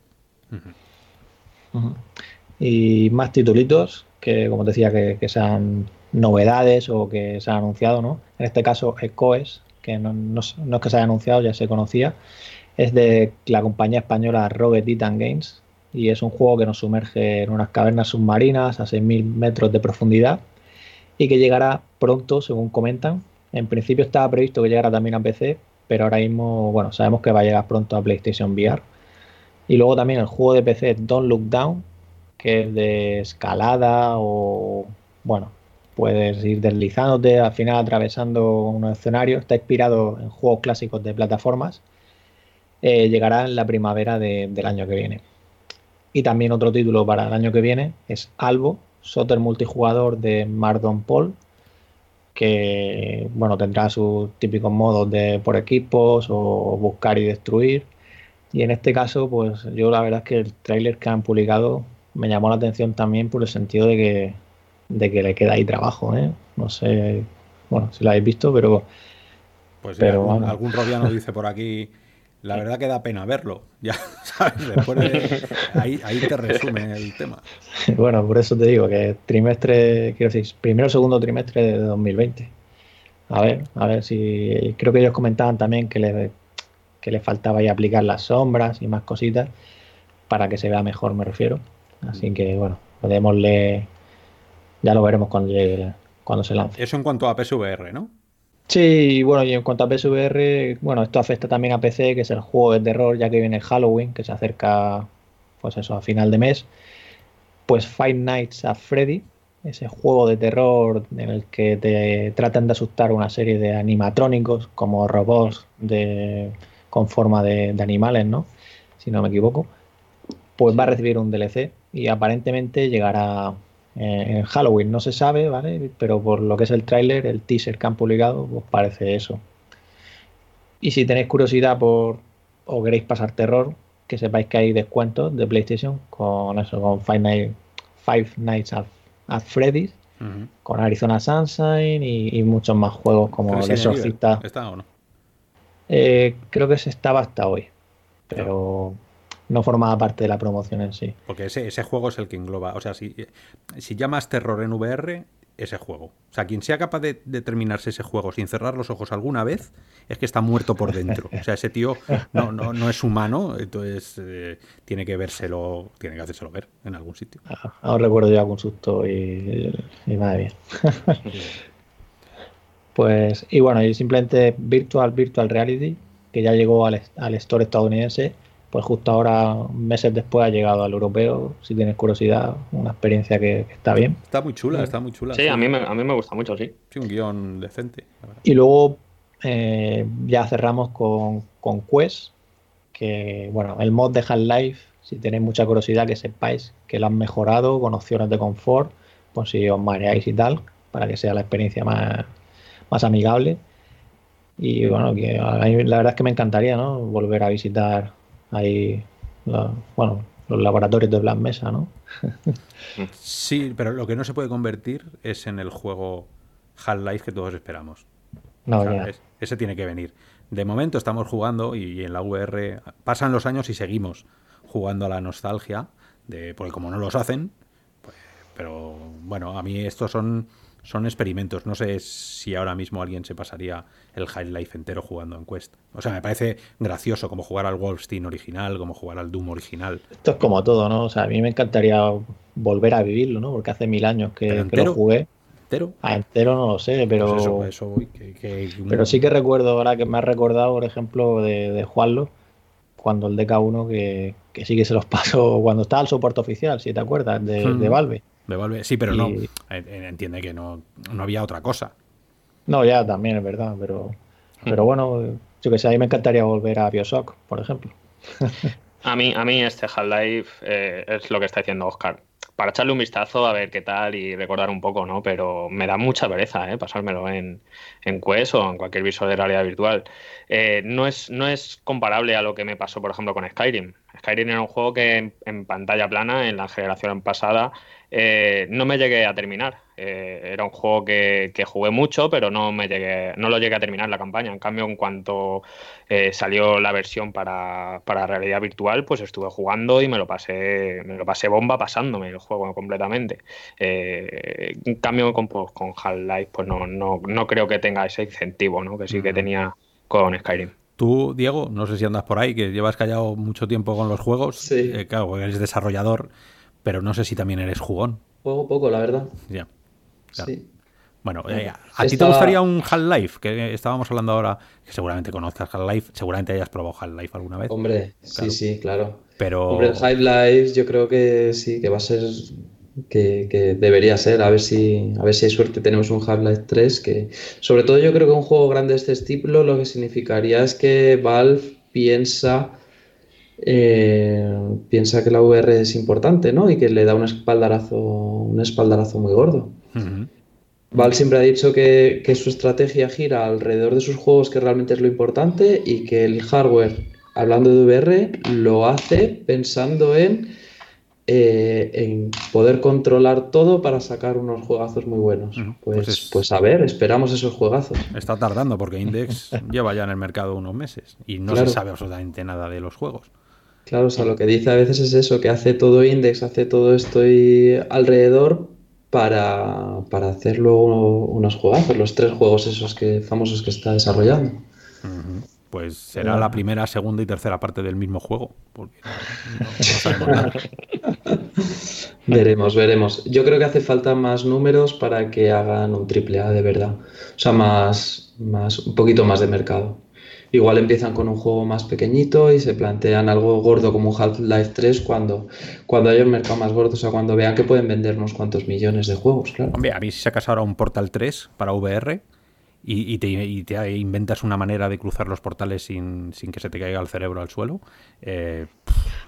Y más titulitos que, como te decía, que, que sean novedades o que se han anunciado, ¿no? En este caso, Ecoes, que no, no, es que se haya anunciado, ya se conocía, es de la compañía española Robert Titan Games y es un juego que nos sumerge en unas cavernas submarinas a 6.000 metros de profundidad y que llegará pronto, según comentan. En principio estaba previsto que llegara también a PC, pero ahora mismo, bueno, sabemos que va a llegar pronto a PlayStation VR. Y luego también el juego de PC Don't Look Down, que es de escalada o, bueno, puedes ir deslizándote, al final atravesando unos escenarios. Está inspirado en juegos clásicos de plataformas. Eh, llegará en la primavera del año que viene. Y también otro título para el año que viene es Albo, Soter multijugador de Mardon Paul, que bueno, tendrá sus típicos modos de por equipos o buscar y destruir. Y en este caso, pues yo la verdad es que el tráiler que han publicado me llamó la atención también por el sentido de que de que le queda ahí trabajo, ¿eh? No sé, bueno, si lo habéis visto, pero... Pues pero, algún, algún robiano dice por aquí, la verdad que da pena verlo, ya, ¿sabes? Después de, ahí, ahí te resume el tema. Bueno, por eso te digo que trimestre, quiero decir, primero o segundo trimestre de 2020. A ver, a ver si... Creo que ellos comentaban también que le, que le faltaba ahí aplicar las sombras y más cositas para que se vea mejor, me refiero. Así que, bueno, podemosle ya lo veremos cuando llegue, cuando se lance. Eso en cuanto a PSVR, ¿no? Sí, bueno, y en cuanto a PSVR, bueno, esto afecta también a PC, que es el juego de terror, ya que viene Halloween, que se acerca, pues eso, a final de mes. Pues Five Nights at Freddy, ese juego de terror en el que te tratan de asustar una serie de animatrónicos como robots de, con forma de, animales, ¿no? Si no me equivoco. Pues va a recibir un DLC y aparentemente llegará eh, en Halloween. No se sabe, ¿vale? Pero por lo que es el tráiler, el teaser que han publicado, pues parece eso. Y si tenéis curiosidad por o queréis pasar terror, que sepáis que hay descuentos de PlayStation con eso, con Five, Nights at a Freddy's, con Arizona Sunshine y, muchos más juegos como El Exorcista. ¿Está o no? Eh, creo que se estaba hasta hoy, pero no formaba parte de la promoción en sí. Porque ese, ese juego es el que engloba. O sea, si, si llamas terror en VR, ese juego. O sea, quien sea capaz de, terminarse ese juego sin cerrar los ojos alguna vez, es que está muerto por dentro. O sea, ese tío no, no, no es humano, entonces eh, tiene que vérselo, tiene que hacérselo ver en algún sitio. Ah, ahora recuerdo yo algún susto y, y madre mía. pues, y bueno, y simplemente Virtual Virtual Reality, que ya llegó al, al store estadounidense pues justo ahora, meses después, ha llegado al europeo. Si tienes curiosidad, una experiencia que, está bien. Está muy chula, está muy chula. Sí, A, mí me, a mí me gusta mucho, sí. Sí, un guion decente. Y luego eh, ya cerramos con, con Quest, que, bueno, el mod de Half-Life, si tenéis mucha curiosidad, que sepáis que lo han mejorado con opciones de confort, pues si os mareáis y tal, para que sea la experiencia más, más amigable. Y bueno, que la verdad es que me encantaría, ¿no? Volver a visitar hay, bueno, los laboratorios de Black Mesa, ¿no? sí, pero lo que no se puede convertir es en el juego Half-Life que todos esperamos. No, ese tiene que venir. De momento estamos jugando y en la VR pasan los años y seguimos jugando a la nostalgia, de, porque como no los hacen, pues, pero bueno, a mí estos son son experimentos. No sé si ahora mismo alguien se pasaría el High Life entero jugando en Quest. O sea, me parece gracioso como jugar al Wolfstein original, como jugar al Doom original. Esto es como todo, ¿no? O sea, a mí me encantaría volver a vivirlo, ¿no? Porque hace mil años que, lo jugué. ¿Entero? Ah, entero no lo sé, pero. Pues eso, Pero sí que recuerdo, ahora que me ha recordado, por ejemplo, de, jugarlo, cuando el DK1, que, que sí que se los pasó cuando estaba el soporte oficial, si te acuerdas, de, de hmm. Valve. Sí, pero no. Entiende que no, no había otra cosa. No, ya también es verdad, pero, pero bueno, yo que sé, a mí me encantaría volver a Bioshock, por ejemplo. A mí, a mí este Half-Life eh, es lo que está diciendo Oscar. Para echarle un vistazo a ver qué tal y recordar un poco, ¿no? Pero me da mucha pereza, ¿eh? Pasármelo en, en Quest o en cualquier visor de realidad virtual. Eh, no, es, no es comparable a lo que me pasó, por ejemplo, con Skyrim. Skyrim era un juego que en pantalla plana, en la generación pasada, eh, no me llegué a terminar. Eh, era un juego que, jugué mucho, pero no me llegué, no lo llegué a terminar la campaña. En cambio, en cuanto eh, salió la versión para, realidad virtual, pues estuve jugando y me lo pasé, me lo pasé bomba pasándome el juego completamente. en cambio, con, pues, con Half-Life, pues no, no, no, creo que tenga ese incentivo, ¿no? Que sí que tenía con Skyrim. Tú, Diego, no sé si andas por ahí, que llevas callado mucho tiempo con los juegos. Sí. claro, eres desarrollador pero no sé si también eres jugón. Juego poco, la verdad. Ya. Sí. Bueno, eh, ¿a ti te gustaría un Half-Life? Que estábamos hablando ahora, que seguramente conozcas Half-Life, seguramente hayas probado Half-Life alguna vez. Hombre, sí, sí, claro. Pero... Hombre, Half-Life yo creo que sí, que va a ser, que, debería ser, a ver si a ver si hay suerte, tenemos un Half-Life 3, que sobre todo yo creo que un juego grande de este estilo lo que significaría es que Valve piensa eh, piensa que la VR es importante, ¿no? Y que le da un espaldarazo, un espaldarazo muy gordo. Val siempre ha dicho que, su estrategia gira alrededor de sus juegos, que realmente es lo importante, y que el hardware, hablando de VR, lo hace pensando en, eh, en poder controlar todo para sacar unos juegazos muy buenos. Pues, pues, pues, a ver, esperamos esos juegazos. Está tardando porque Index lleva ya en el mercado unos meses y no se sabe absolutamente nada de los juegos. Claro, o sea, lo que dice a veces es eso, que hace todo Index, hace todo esto y alrededor para, hacer luego unos juegazos, los tres juegos esos que famosos que está desarrollando. Pues será la primera, segunda y tercera parte del mismo juego, porque no, sabemos nada. veremos, veremos. Yo creo que hace falta más números para que hagan un triple A de verdad. O sea, más, más, un poquito más de mercado. Igual empiezan con un juego más pequeñito y se plantean algo gordo como un Half-Life 3 cuando, cuando haya un mercado más gordo, o sea, cuando vean que pueden vender unos cuantos millones de juegos, claro. Hombre, a mí si sacas ahora un Portal 3 para VR y, te, inventas una manera de cruzar los portales sin, que se te caiga el cerebro al suelo, eh,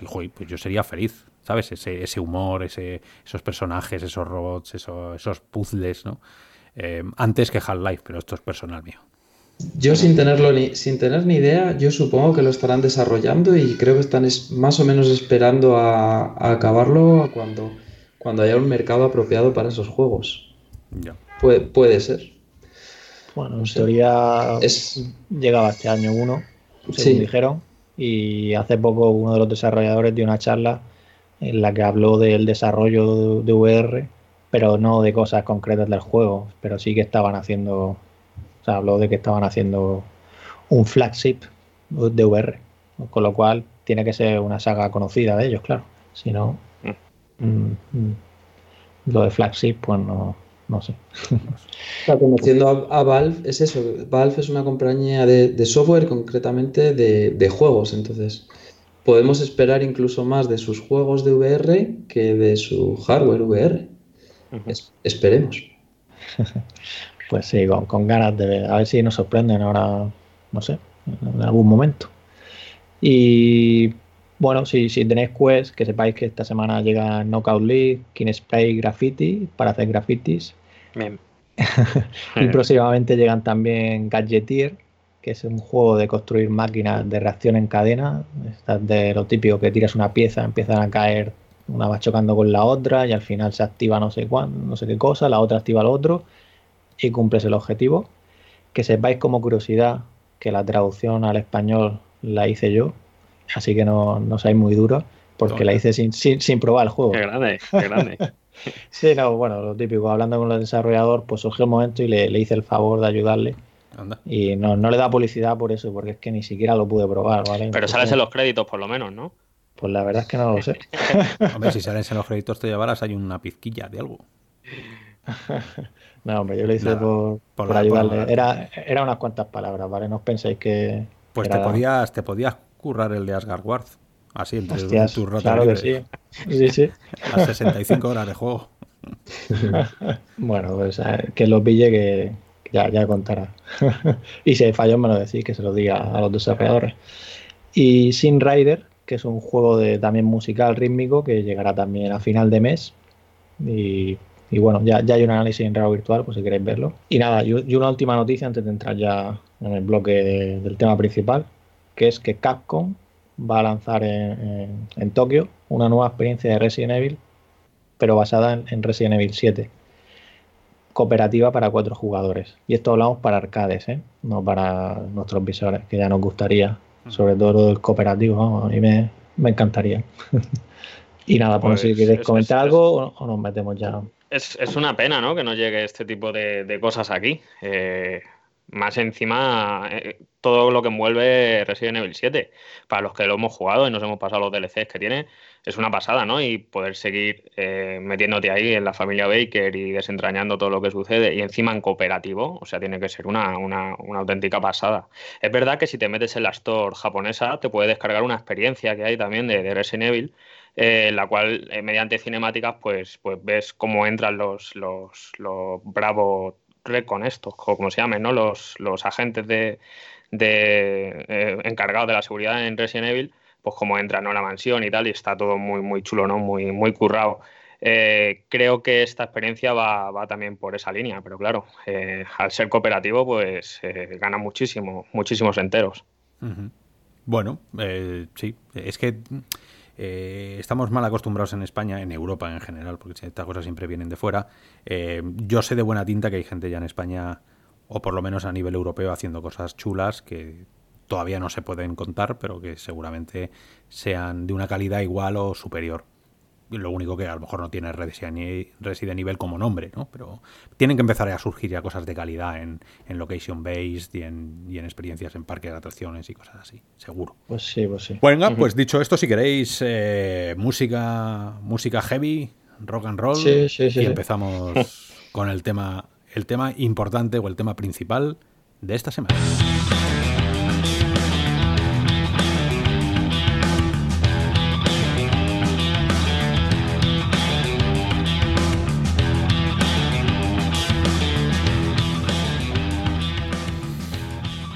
pues yo sería feliz, ¿sabes? Ese, ese humor, ese, esos personajes, esos robots, esos, esos puzzles, ¿no? Eh, antes que Half-Life, pero esto es personal mío. Yo sin tenerlo ni, sin tener ni idea, yo supongo que lo estarán desarrollando y creo que están más o menos esperando a, acabarlo cuando, cuando haya un mercado apropiado para esos juegos. puede ser. Bueno, en teoría es... llegaba este año uno, según dijeron, y hace poco uno de los desarrolladores dio una charla en la que habló del desarrollo de VR, pero no de cosas concretas del juego, pero sí que estaban haciendo o sea, habló de que estaban haciendo un flagship de VR, con lo cual tiene que ser una saga conocida de ellos, claro. Si no, mm. Mm, mm, lo de flagship, pues no, no sé. conociendo a, Valve, es eso. Valve es una compañía de, software, concretamente de, juegos. Entonces, podemos esperar incluso más de sus juegos de VR que de su hardware VR. esperemos. Pues sí, con, ganas de ver, a ver si nos sorprenden ahora, no sé, en algún momento. Y bueno, si, si tenéis Quest, que sepáis que esta semana llega Knockout League, King Spray Graffiti para hacer grafitis. y próximamente llegan también Gadgetier, que es un juego de construir máquinas de reacción en cadena. Estás de lo típico que tiras una pieza, empiezan a caer, una va chocando con la otra y al final se activa no sé cuándo, no sé qué cosa, la otra activa lo otro y cumples el objetivo. Que sepáis como curiosidad que la traducción al español la hice yo, así que no, no seáis muy duros, porque la hice sin, sin, probar el juego. Qué grande, qué grande. sí, no, bueno, lo típico, hablando con el desarrollador, pues surgió el momento y le, le hice el favor de ayudarle. Y no, no le da publicidad por eso, porque es que ni siquiera lo pude probar, ¿vale? Pero sales en los créditos por lo menos, ¿no? Pues la verdad es que no lo sé. Hombre, si sales en los créditos te llevarás ahí una pizquilla de algo. No, hombre, yo lo hice por, por, ayudarle. era, era unas cuantas palabras, ¿vale? No os penséis que. Pues te, podías, te podías currar el de Asgard Ward. Así, entre Hostias, tu Claro que sí. Sí, sí. A 65 horas de juego. bueno, pues que lo pille que ya, ya contará. y si hay fallos, me lo decís, que se lo diga a los desarrolladores. Y Sin Rider, que es un juego de también musical rítmico que llegará también a final de mes. Y bueno, ya, ya hay un análisis en realidad virtual, por si queréis verlo. Y nada, y, una última noticia antes de entrar ya en el bloque del tema principal, que es que Capcom va a lanzar en, en, Tokio una nueva experiencia de Resident Evil, pero basada en, Resident Evil 7. Cooperativa para cuatro jugadores. Y esto hablamos para arcades, ¿eh? no para nuestros visores, que ya nos gustaría. Sobre todo el cooperativo, a mí me, encantaría. y nada, pues, si queréis comentar algo o nos metemos ya es, es, una pena, ¿no? Que no llegue este tipo de, cosas aquí. Eh, más encima, eh, todo lo que envuelve Resident Evil 7. Para los que lo hemos jugado y nos hemos pasado los DLCs que tiene, es una pasada, ¿no? Y poder seguir eh, metiéndote ahí en la familia Baker y desentrañando todo lo que sucede y encima en cooperativo, o sea, tiene que ser una, una, una auténtica pasada. Es verdad que si te metes en la store japonesa, te puede descargar una experiencia que hay también de, de Resident Evil eh, la cual eh, mediante cinemáticas pues, pues ves cómo entran los, los, los Bravo Recon estos, o como se llamen, ¿no? Los, los agentes de, de eh, encargados de la seguridad en Resident Evil, pues cómo entran a la mansión y tal, y está todo muy, muy chulo, ¿no? Muy, muy currado. creo que esta experiencia va, va, también por esa línea, pero claro, al ser cooperativo, pues gana muchísimo, muchísimos enteros. Bueno, sí, es que eh, estamos mal acostumbrados en España, en Europa en general, porque estas cosas siempre vienen de fuera. Eh, yo sé de buena tinta que hay gente ya en España, o por lo menos a nivel europeo, haciendo cosas chulas que todavía no se pueden contar, pero que seguramente sean de una calidad igual o superior. Lo único que a lo mejor no tiene Resident Evil como nombre, ¿no? Pero tienen que empezar a surgir ya cosas de calidad en, location based y en, y en, experiencias en parques de atracciones y cosas así, seguro. Pues sí, pues sí. Venga, pues dicho esto, si queréis eh, música, música heavy, rock and roll, y empezamos con el tema, el tema importante o el tema principal de esta semana.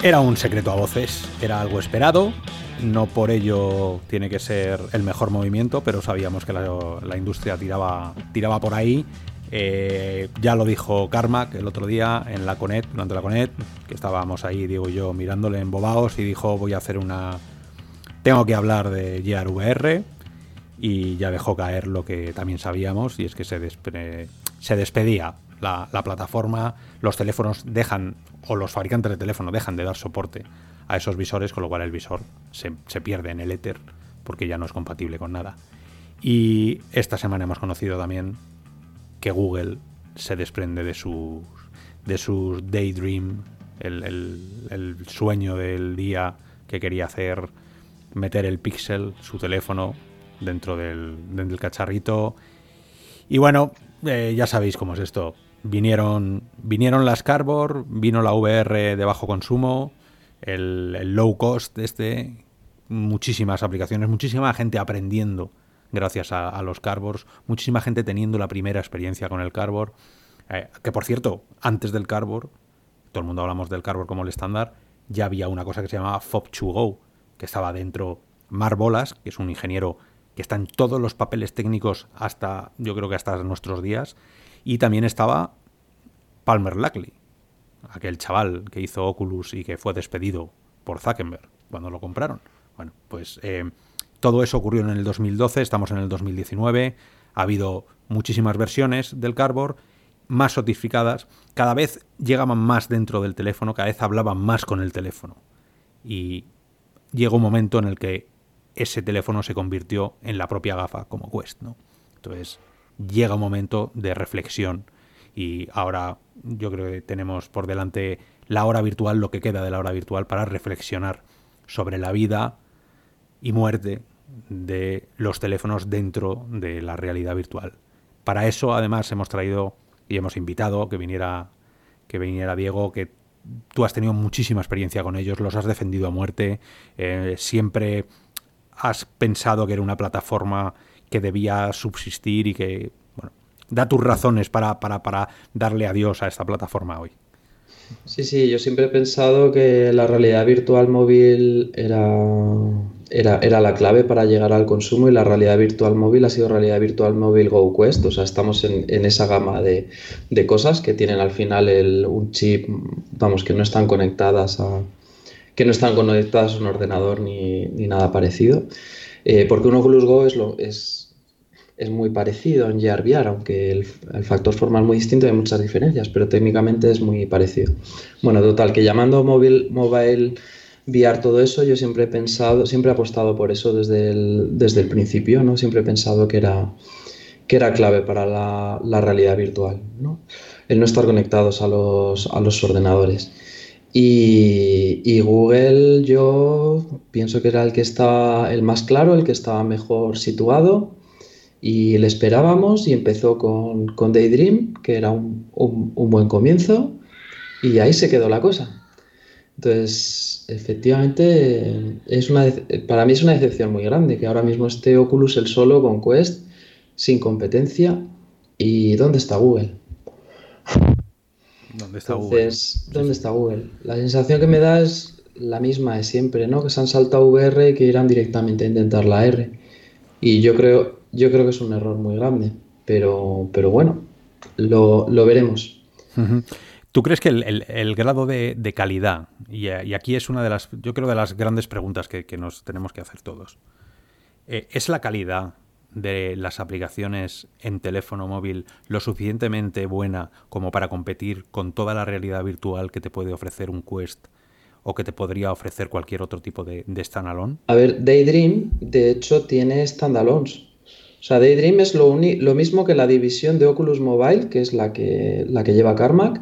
Era un secreto a voces, era algo esperado, no por ello tiene que ser el mejor movimiento, pero sabíamos que la, industria tiraba, tiraba por ahí. Eh, ya lo dijo Carmack el otro día en la Conet, durante la Conet, que estábamos ahí, digo yo, mirándole en bobaos y dijo voy a hacer una... Tengo que hablar de Gear VR y ya dejó caer lo que también sabíamos y es que se, se despedía la, plataforma, los teléfonos dejan, o los fabricantes de teléfono dejan de dar soporte a esos visores, con lo cual el visor se, pierde en el éter porque ya no es compatible con nada. Y esta semana hemos conocido también que Google se desprende de sus, de daydream, el, sueño del día que quería hacer, meter el Pixel, su teléfono, dentro del, del cacharrito. Y bueno, eh, ya sabéis cómo es esto. Vinieron, vinieron las Carbor, vino la VR de bajo consumo, el, low cost este, muchísimas aplicaciones, muchísima gente aprendiendo gracias a, los Carbors, muchísima gente teniendo la primera experiencia con el Carbor. Eh, que por cierto, antes del Carbor, todo el mundo hablamos del Carbor como el estándar, ya había una cosa que se llamaba FOB2Go, que estaba dentro Mar Bolas, que es un ingeniero que está en todos los papeles técnicos hasta, yo creo que hasta nuestros días, y también estaba Palmer Lackley, aquel chaval que hizo Oculus y que fue despedido por Zuckerberg cuando lo compraron. Bueno, pues eh, todo eso ocurrió en el 2012, estamos en el 2019, ha habido muchísimas versiones del Cardboard, más sofisticadas, cada vez llegaban más dentro del teléfono, cada vez hablaban más con el teléfono. Y llegó un momento en el que ese teléfono se convirtió en la propia gafa como Quest, ¿no? Entonces, llega un momento de reflexión y ahora yo creo que tenemos por delante la hora virtual, lo que queda de la hora virtual, para reflexionar sobre la vida y muerte de los teléfonos dentro de la realidad virtual. Para eso, además, hemos traído y hemos invitado que viniera, que viniera Diego, que tú has tenido muchísima experiencia con ellos, los has defendido a muerte, eh, siempre has pensado que era una plataforma que debía subsistir y que, da tus razones para, para, para darle adiós a esta plataforma hoy. Sí, sí, yo siempre he pensado que la realidad virtual móvil era, era, era, la clave para llegar al consumo y la realidad virtual móvil ha sido realidad virtual móvil GoQuest. O sea, estamos en, en esa gama de, de, cosas que tienen al final el, un chip, vamos, que no están conectadas a, que no están conectadas a un ordenador ni, ni nada parecido. Eh, porque un Oculus Go es, lo, es, es muy parecido en VR VR, aunque el, factor formal es muy distinto, hay muchas diferencias, pero técnicamente es muy parecido. Bueno, total, que llamando móvil, mobile VR todo eso, yo siempre he pensado, siempre he apostado por eso desde el, desde el principio, ¿no? Siempre he pensado que era, que era clave para la, la realidad virtual, ¿no? El no estar conectados a los, a los ordenadores. Y, Google yo pienso que era el que estaba el más claro, el que estaba mejor situado y le esperábamos y empezó con, con Daydream, que era un, buen comienzo y ahí se quedó la cosa. Entonces, efectivamente, es una, para mí es una decepción muy grande que ahora mismo esté Oculus el solo con Quest, sin competencia. ¿Y dónde está Google? ¿Dónde está Entonces, Google? ¿dónde está Google? La sensación que me da es la misma de siempre, ¿no? Que se han saltado VR y que irán directamente a intentar la R. Y yo creo, yo creo que es un error muy grande. Pero, pero bueno, lo, veremos. ¿Tú crees que el, grado de, calidad, y, aquí es una de las, yo creo, de las grandes preguntas que, nos tenemos que hacer todos, eh, ¿es la calidad de las aplicaciones en teléfono móvil lo suficientemente buena como para competir con toda la realidad virtual que te puede ofrecer un Quest o que te podría ofrecer cualquier otro tipo de, de standalone? A ver, Daydream de hecho tiene standalones. O sea, Daydream es lo, lo, mismo que la división de Oculus Mobile, que es la que, la que lleva Carmack.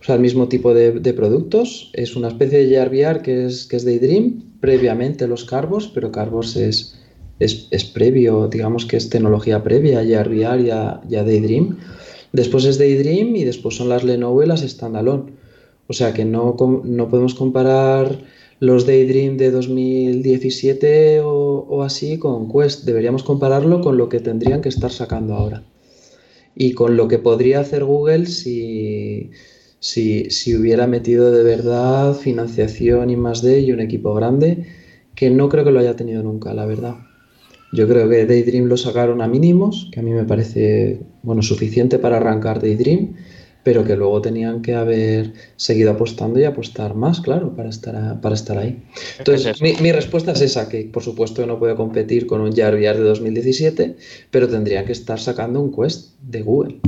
O sea, el mismo tipo de, productos. Es una especie de JRVR que es, que es Daydream, previamente los Carbos, pero Carbos es, es, previo, digamos que es tecnología previa a JRVR y a, Daydream. Después es Daydream y después son las Lenovo y las Standalone. O sea que no, no podemos comparar los Daydream de 2017 o, así con Quest. Deberíamos compararlo con lo que tendrían que estar sacando ahora. Y con lo que podría hacer Google si, si, si hubiera metido de verdad financiación y más de y un equipo grande, que no creo que lo haya tenido nunca, la verdad. Yo creo que Daydream lo sacaron a mínimos, que a mí me parece bueno suficiente para arrancar Daydream pero que luego tenían que haber seguido apostando y apostar más, claro, para estar, para estar ahí. Entonces, mi, respuesta es esa, que por supuesto no puede competir con un Jar de 2017, pero tendría que estar sacando un Quest de Google.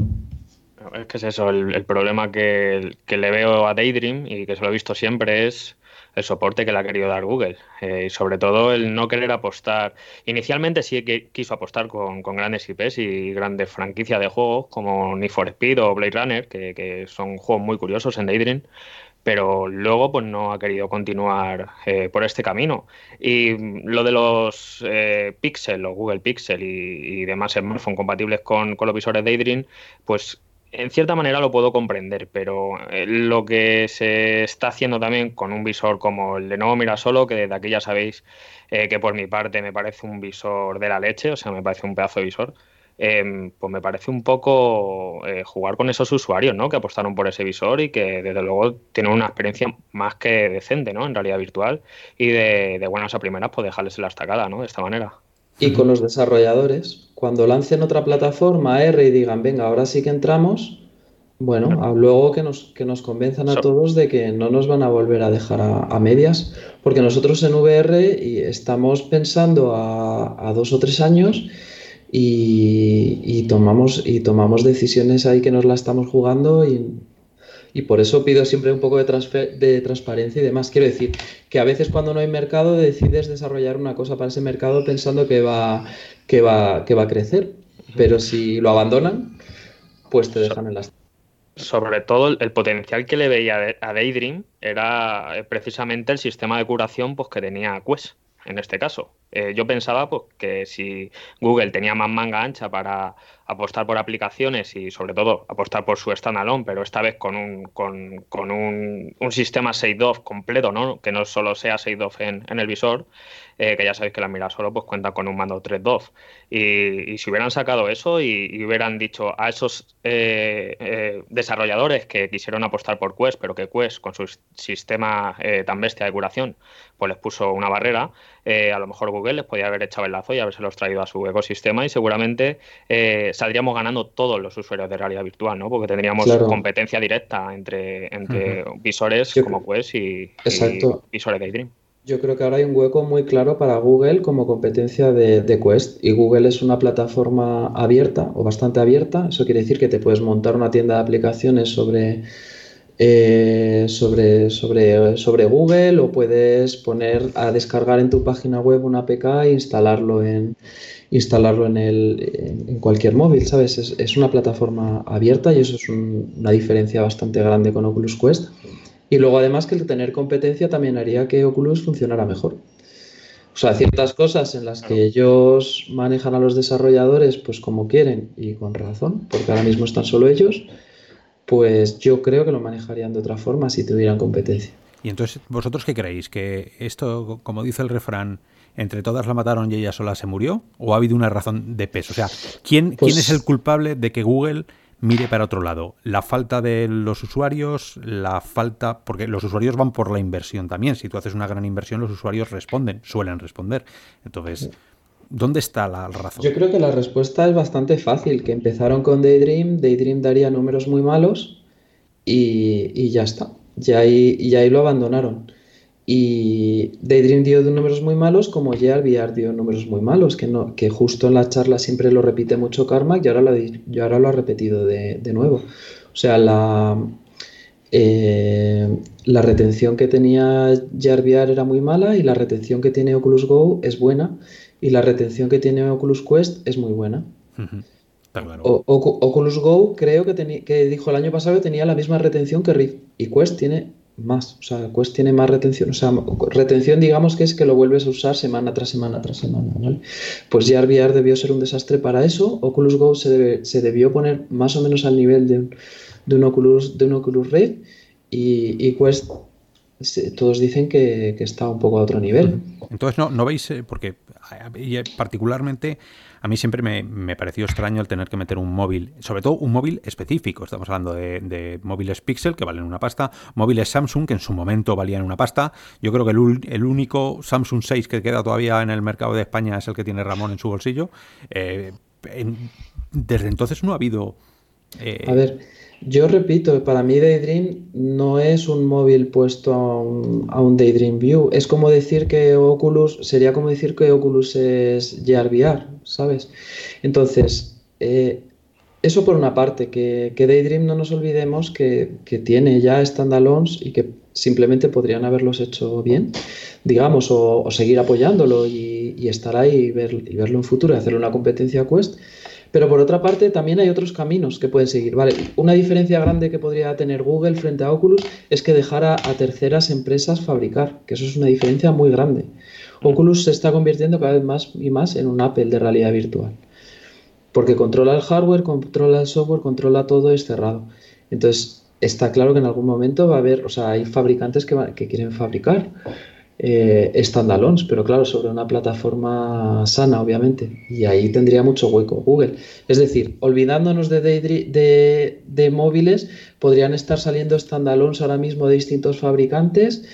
Es que es eso, el, problema que, que, le veo a Daydream y que se lo he visto siempre es el soporte que le ha querido dar Google. Eh, y sobre todo el no querer apostar. Inicialmente sí que quiso apostar con, grandes IPs y grandes franquicias de juegos como Need for Speed o Blade Runner, que, son juegos muy curiosos en Daydream pero luego pues no ha querido continuar eh, por este camino. Y lo de los eh, Pixel, o Google Pixel y, demás smartphones compatibles con, con, los visores Daydream, pues en cierta manera lo puedo comprender, pero eh, lo que se está haciendo también con un visor como el de Mira Mirasolo, que desde aquí ya sabéis eh, que por mi parte me parece un visor de la leche, o sea, me parece un pedazo de visor, em, pues me parece un poco eh, jugar con esos usuarios, ¿no? Que apostaron por ese visor y que desde luego tienen una experiencia más que decente, ¿no? En realidad virtual y de buenas a primeras, pues dejarles la estacada, ¿no? De esta manera. Y con los desarrolladores, cuando lancen otra plataforma R y digan, venga, ahora sí que entramos, bueno, luego que nos, que nos convenzan a todos de que no nos van a volver a dejar a, medias, porque nosotros en VR y estamos pensando a, dos o tres años y, tomamos, y tomamos decisiones ahí que nos la estamos jugando y y por eso pido siempre un poco de, de, transparencia y demás. Quiero decir que a veces cuando no hay mercado decides desarrollar una cosa para ese mercado pensando que va, que va, que va a crecer, pero si lo abandonan, pues te dejan en las... Sobre todo el potencial que le veía a Daydream era eh, precisamente el sistema de curación pues, que tenía Quest en este caso. Eh, yo pensaba pues, que si Google tenía más manga ancha para apostar por aplicaciones y sobre todo apostar por su standalone, pero esta vez con un, con, con un, un sistema 6.2 completo, ¿no? que no solo sea 6.2 en, en el visor, eh, que ya sabéis que la mira solo pues cuenta con un mando 3.2. Y, y, si hubieran sacado eso y, hubieran dicho a esos eh, eh, desarrolladores que quisieron apostar por Quest, pero que Quest con su sistema tan bestia de curación, pues les puso una barrera, a lo mejor Google les podía haber echado el lazo y habérselos traído a su ecosistema y seguramente saldríamos ganando todos los usuarios de realidad virtual, ¿no? Porque tendríamos competencia directa entre, entre visores como Quest y, visores de Dream. Yo creo que ahora hay un hueco muy claro para Google como competencia de, Quest y Google es una plataforma abierta o bastante abierta. Eso quiere decir que te puedes montar una tienda de aplicaciones sobre, eh, sobre, sobre, sobre Google o puedes poner a descargar en tu página web una APK e instalarlo en, instalarlo en, el, en, cualquier móvil, ¿sabes? Es, una plataforma abierta y eso es una diferencia bastante grande con Oculus Quest. Y luego además que el tener competencia también haría que Oculus funcionara mejor. O sea, ciertas cosas en las que ellos manejan a los desarrolladores pues como quieren y con razón, porque ahora mismo están solo ellos, pues yo creo que lo manejarían de otra forma si tuvieran competencia. Y entonces, ¿vosotros qué creéis? ¿Que esto, como dice el refrán, entre todas la mataron y ella sola se murió? ¿O ha habido una razón de peso? O sea, ¿quién, ¿quién es pues el culpable de que Google mire para otro lado? La falta de los usuarios, la falta, porque los usuarios van por la inversión también. Si tú haces una gran inversión, los usuarios responden, suelen responder. Entonces, ¿dónde está la razón? Yo creo que la respuesta es bastante fácil, que empezaron con Daydream, Daydream daría números muy malos y, y ya está. Ya ahí, y ahí lo abandonaron. Y Daydream dio números muy malos, como ya VR dio números muy malos, que, no, que justo en la charla siempre lo repite mucho Karma y ahora lo, y ha repetido de, nuevo. O sea, la, eh, la retención que tenía VR era muy mala y la retención que tiene Oculus Go es buena y la retención que tiene Oculus Quest es muy buena. Oculus Go creo que, que dijo el año pasado que tenía la misma retención que Rift y Quest tiene más, o sea, Quest tiene más retención, o sea, retención digamos que es que lo vuelves a usar semana tras semana tras semana, ¿vale? Pues ya VR debió ser un desastre para eso, Oculus Go se, se debió poner más o menos al nivel de, de un Oculus, de un Oculus Rift y, y Quest todos dicen que, está un poco a otro nivel. Entonces, no, no veis, eh, porque eh, particularmente a mí siempre me, pareció extraño el tener que meter un móvil, sobre todo un móvil específico. Estamos hablando de, móviles Pixel que valen una pasta, móviles Samsung que en su momento valían una pasta. Yo creo que el, único Samsung 6 que queda todavía en el mercado de España es el que tiene Ramón en su bolsillo. Eh, desde entonces no ha habido... a ver yo repito, para mí Daydream no es un móvil puesto a un, Daydream View. Es como decir que Oculus, sería como decir que Oculus es VR, ¿sabes? Entonces, eh, eso por una parte, que, Daydream no nos olvidemos que, tiene ya standalones y que simplemente podrían haberlos hecho bien, digamos, o, seguir apoyándolo y, estar ahí y, y verlo en futuro y hacerle una competencia a Quest pero por otra parte, también hay otros caminos que pueden seguir. Vale, una diferencia grande que podría tener Google frente a Oculus es que dejara a terceras empresas fabricar, que eso es una diferencia muy grande. Oculus se está convirtiendo cada vez más y más en un Apple de realidad virtual. Porque controla el hardware, controla el software, controla todo, es cerrado. Entonces, está claro que en algún momento va a haber, o sea, hay fabricantes que, que quieren fabricar eh, standalones, pero claro, sobre una plataforma sana, obviamente. Y ahí tendría mucho hueco Google. Es decir, olvidándonos de, de, móviles, podrían estar saliendo standalones ahora mismo de distintos fabricantes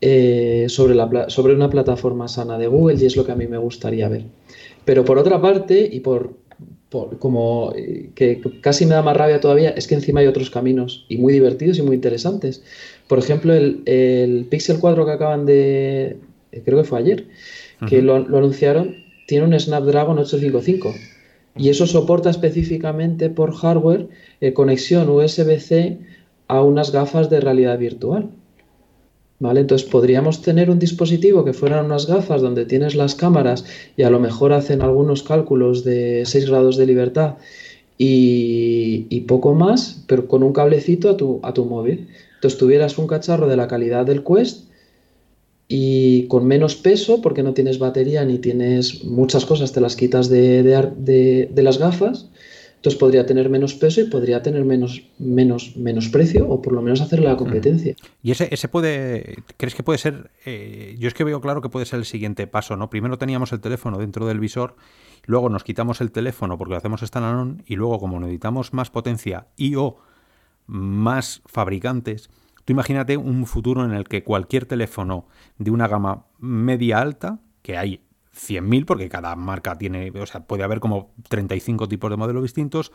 eh, sobre, una plataforma sana de Google y es lo que a mí me gustaría ver. Pero por otra parte, y por, como eh, que casi me da más rabia todavía, es que encima hay otros caminos y muy divertidos y muy interesantes. Por ejemplo, el, Pixel 4 que acaban de, eh, creo que fue ayer, que lo, anunciaron, tiene un Snapdragon 855 y eso soporta específicamente por hardware eh, conexión USB-C a unas gafas de realidad virtual. ¿Vale? Entonces podríamos tener un dispositivo que fueran unas gafas donde tienes las cámaras y a lo mejor hacen algunos cálculos de 6 grados de libertad y, y poco más, pero con un cablecito a tu, a tu móvil. Entonces tuvieras un cacharro de la calidad del Quest y con menos peso, porque no tienes batería ni tienes muchas cosas, te las quitas de, de, las gafas. Entonces podría tener menos peso y podría tener menos, menos, menos precio o por lo menos hacer la competencia. ¿Y ese, ese puede, crees que puede ser, eh, yo es que veo claro que puede ser el siguiente paso, ¿no? Primero teníamos el teléfono dentro del visor, luego nos quitamos el teléfono porque lo hacemos standalone y luego como necesitamos más potencia y o más fabricantes, tú imagínate un futuro en el que cualquier teléfono de una gama media alta, que hay 100.000 porque cada marca tiene, o sea, puede haber como 35 tipos de modelos distintos,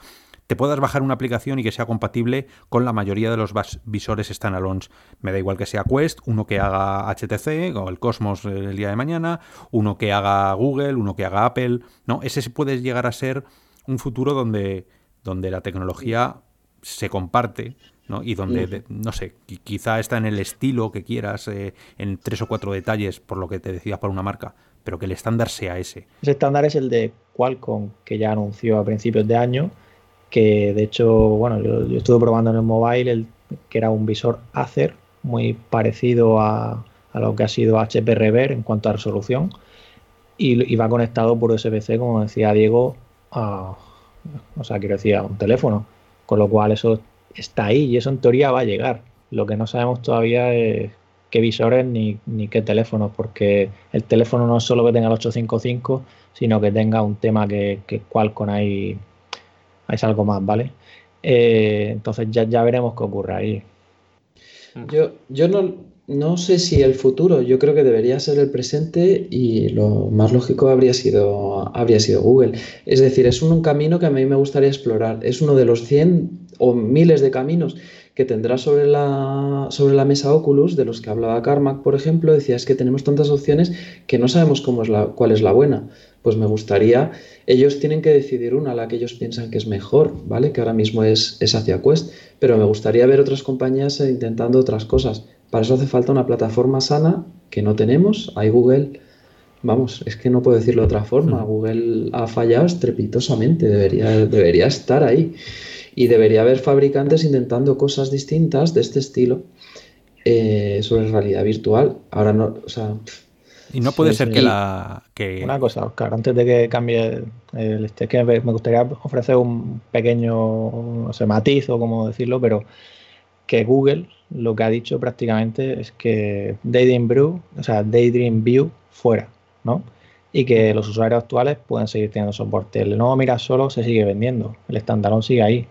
te puedas bajar una aplicación y que sea compatible con la mayoría de los visores standalones. Me da igual que sea Quest, uno que haga HTC o el Cosmos el día de mañana, uno que haga Google, uno que haga Apple, ¿no? Ese puede llegar a ser un futuro donde, donde la tecnología se comparte, ¿no? Y donde, no sé, quizá está en el estilo que quieras, eh, en tres o cuatro detalles, por lo que te decías para una marca, pero que el estándar sea ese. Ese estándar es el de Qualcomm, que ya anunció a principios de año, que de hecho, bueno, yo, estuve probando en el mobile, el, que era un visor Acer, muy parecido a, a lo que ha sido HP Rever en cuanto a resolución, y, y va conectado por USB-C, como decía Diego, a, o sea, quiero decir, a un teléfono. Con lo cual eso está ahí y eso en teoría va a llegar. Lo que no sabemos todavía es qué visores ni, qué teléfonos, porque el teléfono no es solo que tenga el 855, sino que tenga un tema que, que Qualcomm hay, hay algo más, ¿vale? Eh, entonces ya, ya veremos qué ocurre ahí. Yo, yo no, no sé si el futuro, yo creo que debería ser el presente y lo más lógico habría sido, habría sido Google. Es decir, es un, camino que a mí me gustaría explorar. Es uno de los 100 o miles de caminos que tendrá sobre la, sobre la mesa Oculus, de los que hablaba Carmack, por ejemplo, decía es que tenemos tantas opciones que no sabemos cómo es la, cuál es la buena. Pues me gustaría, ellos tienen que decidir una, la que ellos piensan que es mejor, ¿vale? Que ahora mismo es, es hacia Quest, pero me gustaría ver otras compañías intentando otras cosas para eso hace falta una plataforma sana que no tenemos. Hay Google, Vamos, es que no puedo decirlo de otra forma. Google ha fallado estrepitosamente, debería, debería estar ahí. Y debería haber fabricantes intentando cosas distintas de este estilo eh, sobre realidad virtual. Ahora no, o sea. Y no puede ser que la. Que... Una cosa, Oscar, antes de que cambie el este, que me gustaría ofrecer un pequeño no sé, matiz o como decirlo, pero que Google lo que ha dicho prácticamente es que Daydream View, o sea, Daydream View fuera, ¿no? Y que los usuarios actuales pueden seguir teniendo soporte. El nuevo Mira solo se sigue vendiendo, el standalone sigue ahí.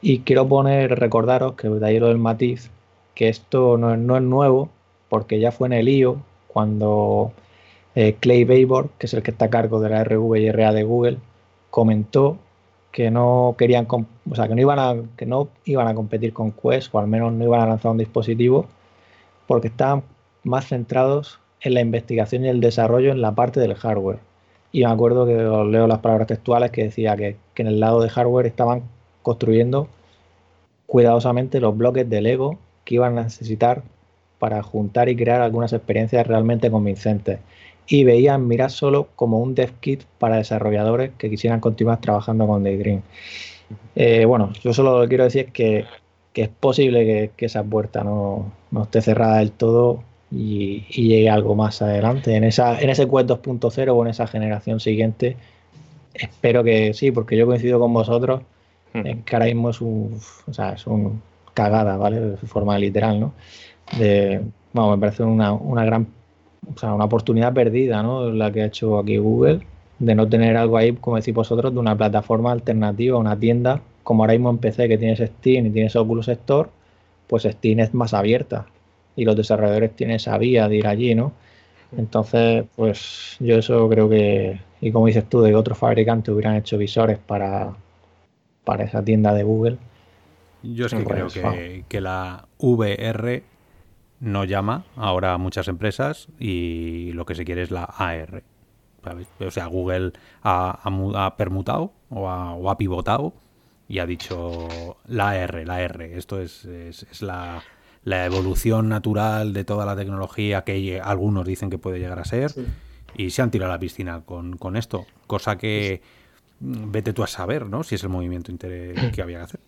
Y quiero poner, recordaros que de ahí lo del matiz, que esto no, es nuevo, porque ya fue en el IO cuando eh, Clay Baybor, que es el que está a cargo de la RV y RA de Google, comentó que no querían, o sea, que no iban a, que no iban a competir con Quest, o al menos no iban a lanzar un dispositivo, porque estaban más centrados en la investigación y el desarrollo en la parte del hardware. Y me acuerdo que leo las palabras textuales que decía que, que en el lado de hardware estaban construyendo cuidadosamente los bloques de Lego que iban a necesitar para juntar y crear algunas experiencias realmente convincentes. Y veían Mirar solo como un dev kit para desarrolladores que quisieran continuar trabajando con Daydream. Eh, bueno, yo solo quiero decir que, que es posible que, esa puerta no, no, esté cerrada del todo y, llegue algo más adelante. En, esa, en ese Quest 2.0 o en esa generación siguiente, espero que sí, porque yo coincido con vosotros en que ahora mismo es un, o sea, es un cagada, ¿vale? De forma literal, ¿no? De, bueno, me parece una, una gran, o sea, una oportunidad perdida, ¿no? La que ha hecho aquí Google, de no tener algo ahí, como decís vosotros, de una plataforma alternativa, una tienda, como ahora mismo en PC que tienes Steam y tienes Oculus Store, pues Steam es más abierta y los desarrolladores tienen esa vía de ir allí, ¿no? Entonces, pues yo eso creo que, y como dices tú, de otros fabricantes hubieran hecho visores para, para esa tienda de Google, yo es que creo que, la VR no llama ahora a muchas empresas y lo que se quiere es la AR. O sea, Google ha, permutado o ha, pivotado y ha dicho la AR, la R. Esto es, la, evolución natural de toda la tecnología que algunos dicen que puede llegar a ser. Y se han tirado a la piscina con, con esto. Cosa que vete tú a saber, ¿no? Si es el movimiento que había que hacer.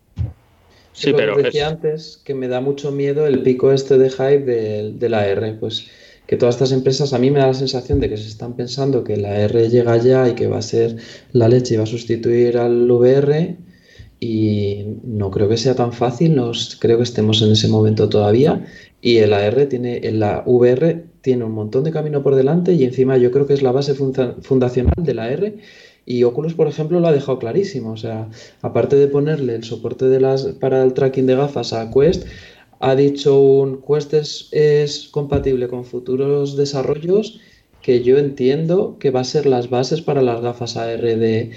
Sí, pero decía antes que me da mucho miedo el pico este de hype de, la R, pues que todas estas empresas a mí me da la sensación de que se están pensando que la R llega ya y que va a ser la leche y va a sustituir al VR y no creo que sea tan fácil, no creo que estemos en ese momento todavía y el AR tiene, la VR tiene un montón de camino por delante y encima yo creo que es la base fundacional de la R y Oculus, por ejemplo, lo ha dejado clarísimo. O sea, aparte de ponerle el soporte de las, para el tracking de gafas a Quest, ha dicho un Quest es, compatible con futuros desarrollos que yo entiendo que va a ser las bases para las gafas AR de...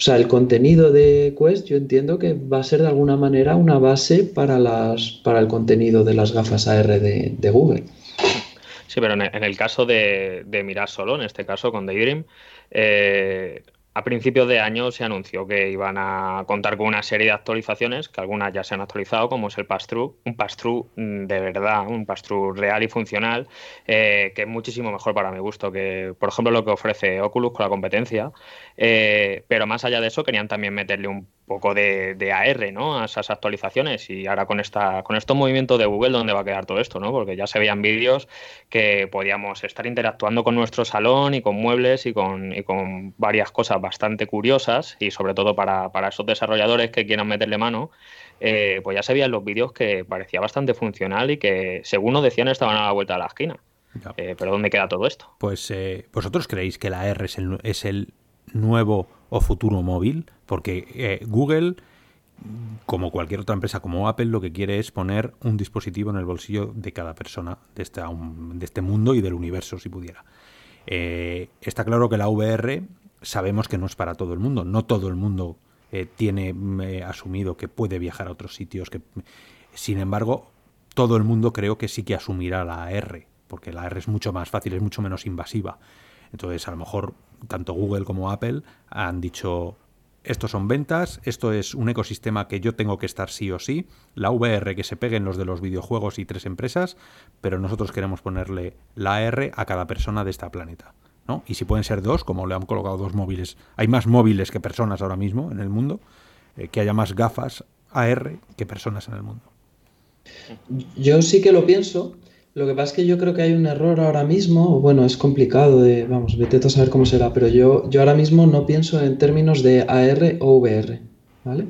O sea, el contenido de Quest yo entiendo que va a ser de alguna manera una base para, las, para el contenido de las gafas AR de, Google. Sí, pero en el, caso de, de, mirar solo, en este caso con Daydream, eh, a principios de año se anunció que iban a contar con una serie de actualizaciones, que algunas ya se han actualizado, como es el pass-through, un pass-through mm, de verdad, un pass-through real y funcional, eh, que es muchísimo mejor para mi gusto que, por ejemplo, lo que ofrece Oculus con la competencia. Eh, pero más allá de eso, querían también meterle un poco de, AR ¿no? a esas actualizaciones y ahora con esta con estos movimientos de Google dónde va a quedar todo esto ¿no? porque ya se veían vídeos que podíamos estar interactuando con nuestro salón y con muebles y con, y con varias cosas bastante curiosas y sobre todo para, esos desarrolladores que quieran meterle mano eh, pues ya se veían los vídeos que parecía bastante funcional y que según nos decían estaban a la vuelta de la esquina eh, pero ¿dónde queda todo esto? Pues eh, vosotros creéis que la AR es el, es el nuevo o futuro móvil, porque eh, Google, como cualquier otra empresa como Apple, lo que quiere es poner un dispositivo en el bolsillo de cada persona de, este, de este mundo y del universo, si pudiera. Eh, está claro que la VR sabemos que no es para todo el mundo, no todo el mundo eh, tiene asumido que puede viajar a otros sitios, que, sin embargo, todo el mundo creo que sí que asumirá la AR, porque la AR es mucho más fácil, es mucho menos invasiva. Entonces, a lo mejor tanto Google como Apple han dicho, esto son ventas, esto es un ecosistema que yo tengo que estar sí o sí, la VR que se peguen los de los videojuegos y tres empresas, pero nosotros queremos ponerle la AR a cada persona de esta planeta. ¿no? Y si pueden ser dos, como le han colocado dos móviles, hay más móviles que personas ahora mismo en el mundo, eh, que haya más gafas AR que personas en el mundo. Yo sí que lo pienso. Lo que pasa es que yo creo que hay un error ahora mismo. Bueno, es complicado de, vamos, vete a saber cómo será, pero yo, yo ahora mismo no pienso en términos de AR o VR. ¿vale?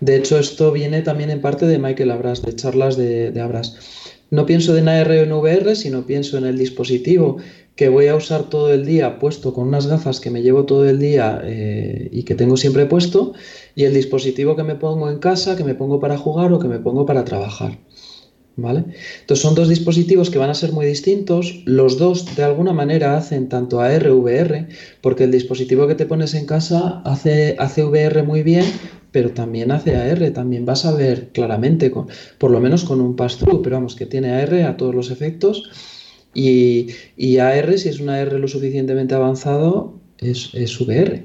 De hecho, esto viene también en parte de Michael Abras, de charlas de, de Abras. No pienso en AR o en VR, sino pienso en el dispositivo que voy a usar todo el día puesto con unas gafas que me llevo todo el día eh, y que tengo siempre puesto, y el dispositivo que me pongo en casa, que me pongo para jugar o que me pongo para trabajar. ¿Vale? Entonces son dos dispositivos que van a ser muy distintos. Los dos de alguna manera hacen tanto AR VR, porque el dispositivo que te pones en casa hace, hace VR muy bien, pero también hace AR. También vas a ver claramente, con, por lo menos con un pass-through, pero vamos, que tiene AR a todos los efectos y, AR, si es un AR lo suficientemente avanzado, es, es VR.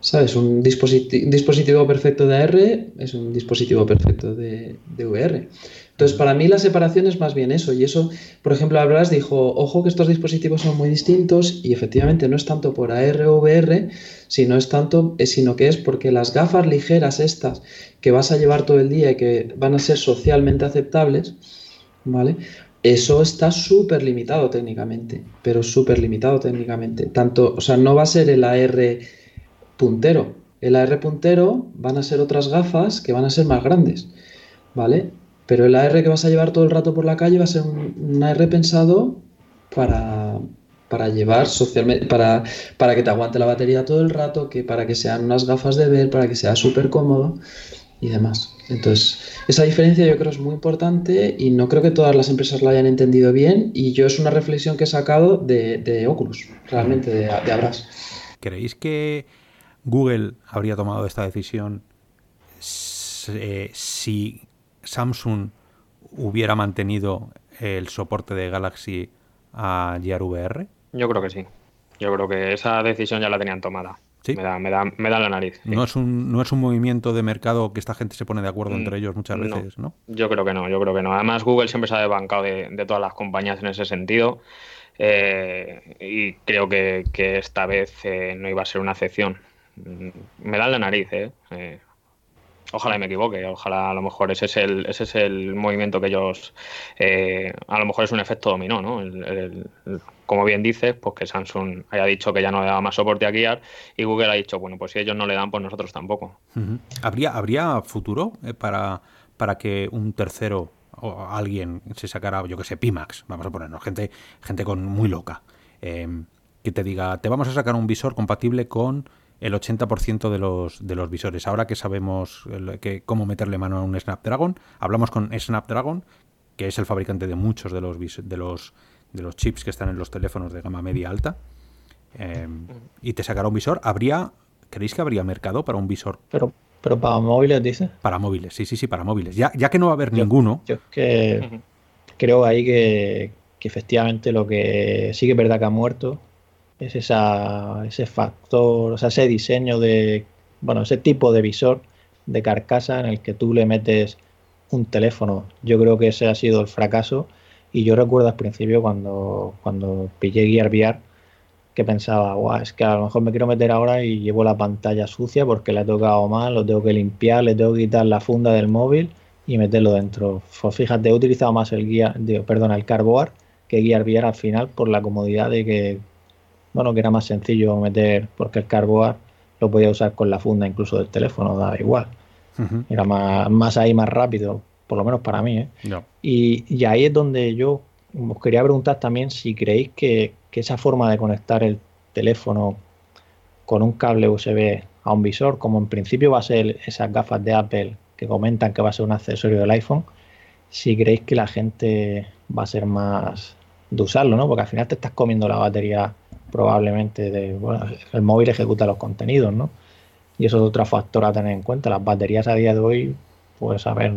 ¿Sabes? Un dispositivo, perfecto de AR es un dispositivo perfecto de, VR. Entonces, para mí la separación es más bien eso. Y eso, por ejemplo, Abras dijo, ojo que estos dispositivos son muy distintos y efectivamente no es tanto por AR o VR, sino, es tanto, eh, sino que es porque las gafas ligeras estas que vas a llevar todo el día y que van a ser socialmente aceptables, ¿vale? Eso está súper limitado técnicamente, pero súper limitado técnicamente. Tanto, o sea, no va a ser el AR puntero. El AR puntero van a ser otras gafas que van a ser más grandes, ¿vale? Pero el AR que vas a llevar todo el rato por la calle va a ser un, AR pensado para, para llevar socialmente, para, para que te aguante la batería todo el rato, que para que sean unas gafas de ver, para que sea súper cómodo y demás. Entonces, esa diferencia yo creo es muy importante y no creo que todas las empresas la hayan entendido bien y yo es una reflexión que he sacado de, Oculus, realmente, de, de. ¿Creéis que Google habría tomado esta decisión eh, si Samsung hubiera mantenido el soporte de Galaxy a Gear VR? Yo creo que sí. Yo creo que esa decisión ya la tenían tomada. Me, da, me, da, me da la nariz. No, es un, no es un movimiento de mercado que esta gente se pone de acuerdo entre mm, ellos muchas veces, ¿no? Yo creo que no, yo creo que no. Además, Google siempre se ha desbancado de, de todas las compañías en ese sentido. Eh, y creo que, que esta vez eh, no iba a ser una excepción. Mm, me da la nariz, ¿eh? eh Ojalá me equivoque, ojalá a lo mejor ese es el, ese es el movimiento que ellos, eh, a lo mejor es un efecto dominó, ¿no? como bien dices, pues que Samsung haya dicho que ya no le daba más soporte a Gear y Google ha dicho, bueno, pues si ellos no le dan, pues nosotros tampoco. ¿Habría, ¿Habría futuro eh, para, para que un tercero o alguien se sacara, yo que sé, Pimax, vamos a ponernos, gente, gente con muy loca, eh, que te diga, te vamos a sacar un visor compatible con el 80% de los, de los visores. Ahora que sabemos que, cómo meterle mano a un Snapdragon, hablamos con Snapdragon, que es el fabricante de muchos de los, de los, de los chips que están en los teléfonos de gama media alta, eh, y te sacará un visor. ¿Habría, ¿Creéis que habría mercado para un visor? Pero, pero para móviles, dice. Para móviles, sí, sí, sí, para móviles. Ya, ya que no va a haber ninguno. Yo que creo ahí que, que efectivamente lo que sí que es verdad que ha muerto es ese factor, o sea, ese diseño de, bueno, ese tipo de visor de carcasa en el que tú le metes un teléfono. Yo creo que ese ha sido el fracaso y yo recuerdo al principio cuando, cuando pillé Gear VR que pensaba, guau, es que a lo mejor me quiero meter ahora y llevo la pantalla sucia porque la he tocado mal, lo tengo que limpiar, le tengo que quitar la funda del móvil y meterlo dentro. Pues fíjate, he utilizado más el guía, perdón, el Carboard que Gear VR al final por la comodidad de que bueno, que era más sencillo meter, porque el Carboard lo podía usar con la funda incluso del teléfono, daba igual. Era más, más ahí, más rápido, por lo menos para mí. ¿eh? Y, ahí es donde yo os quería preguntar también si creéis que, esa forma de conectar el teléfono con un cable USB a un visor, como en principio va a ser esas gafas de Apple que comentan que va a ser un accesorio del iPhone, si creéis que la gente va a ser más de usarlo, ¿no? Porque al final te estás comiendo la batería probablemente de, bueno, el móvil ejecuta los contenidos, ¿no? Y eso es otro factor a tener en cuenta. Las baterías a día de hoy, pues a ver,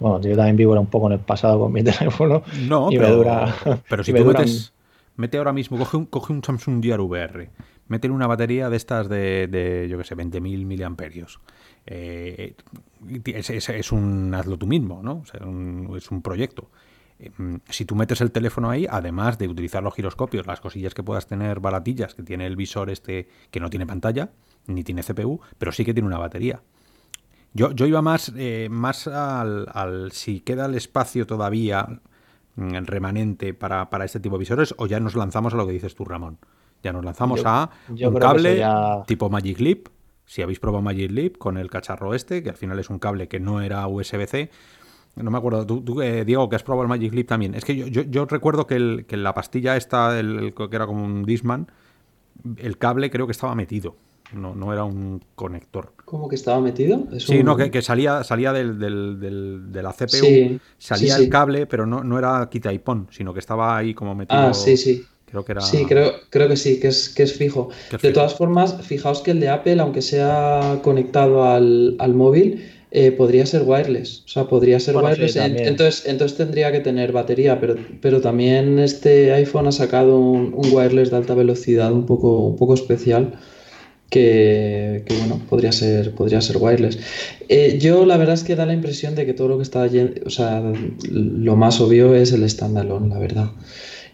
bueno, yo también vivo un poco en el pasado con mi teléfono no, y pero, me dura. Pero si tú metes, mete ahora mismo, coge un, coge un Samsung Gear VR, mete una batería de estas de, de yo que sé, 20.000 miliamperios. Eh, es, es, un hazlo tú mismo, ¿no? O sea, es un proyecto. Mm, si tú metes el teléfono ahí, además de utilizar los giroscopios, las cosillas que puedas tener baratillas, que tiene el visor este que no tiene pantalla, ni tiene CPU, pero sí que tiene una batería. Yo, yo iba más, eh, más al, si queda el espacio todavía mm, remanente para, este tipo de visores, o ya nos lanzamos a lo que dices tú, Ramón. Ya nos lanzamos a un cable tipo Magic Leap. Si habéis probado Magic Leap con el cacharro este, que al final es un cable que no era USB-C, no me acuerdo, tú, eh, Diego, que has probado el Magic Leap también. Es que yo, yo, recuerdo que, el, que, la pastilla esta, el, que era como un Disman, el cable creo que estaba metido. No, no era un conector. ¿Cómo que estaba metido? sí, no, que, salía, salía del, de la CPU, salía el cable, pero no, no era quita y pon, sino que estaba ahí como metido. Ah, sí, sí. Creo que era... Sí, creo, creo que sí, que es, que es fijo. De todas formas, fijaos que el de Apple, aunque sea conectado al, al móvil, eh, podría ser wireless. O sea, podría ser wireless. entonces, entonces tendría que tener batería, pero, pero también este iPhone ha sacado un, wireless de alta velocidad un poco, un poco especial. Que, bueno, podría ser, podría ser wireless. Eh, yo la verdad es que da la impresión de que todo lo que está o sea, lo más obvio es el standalone, la verdad.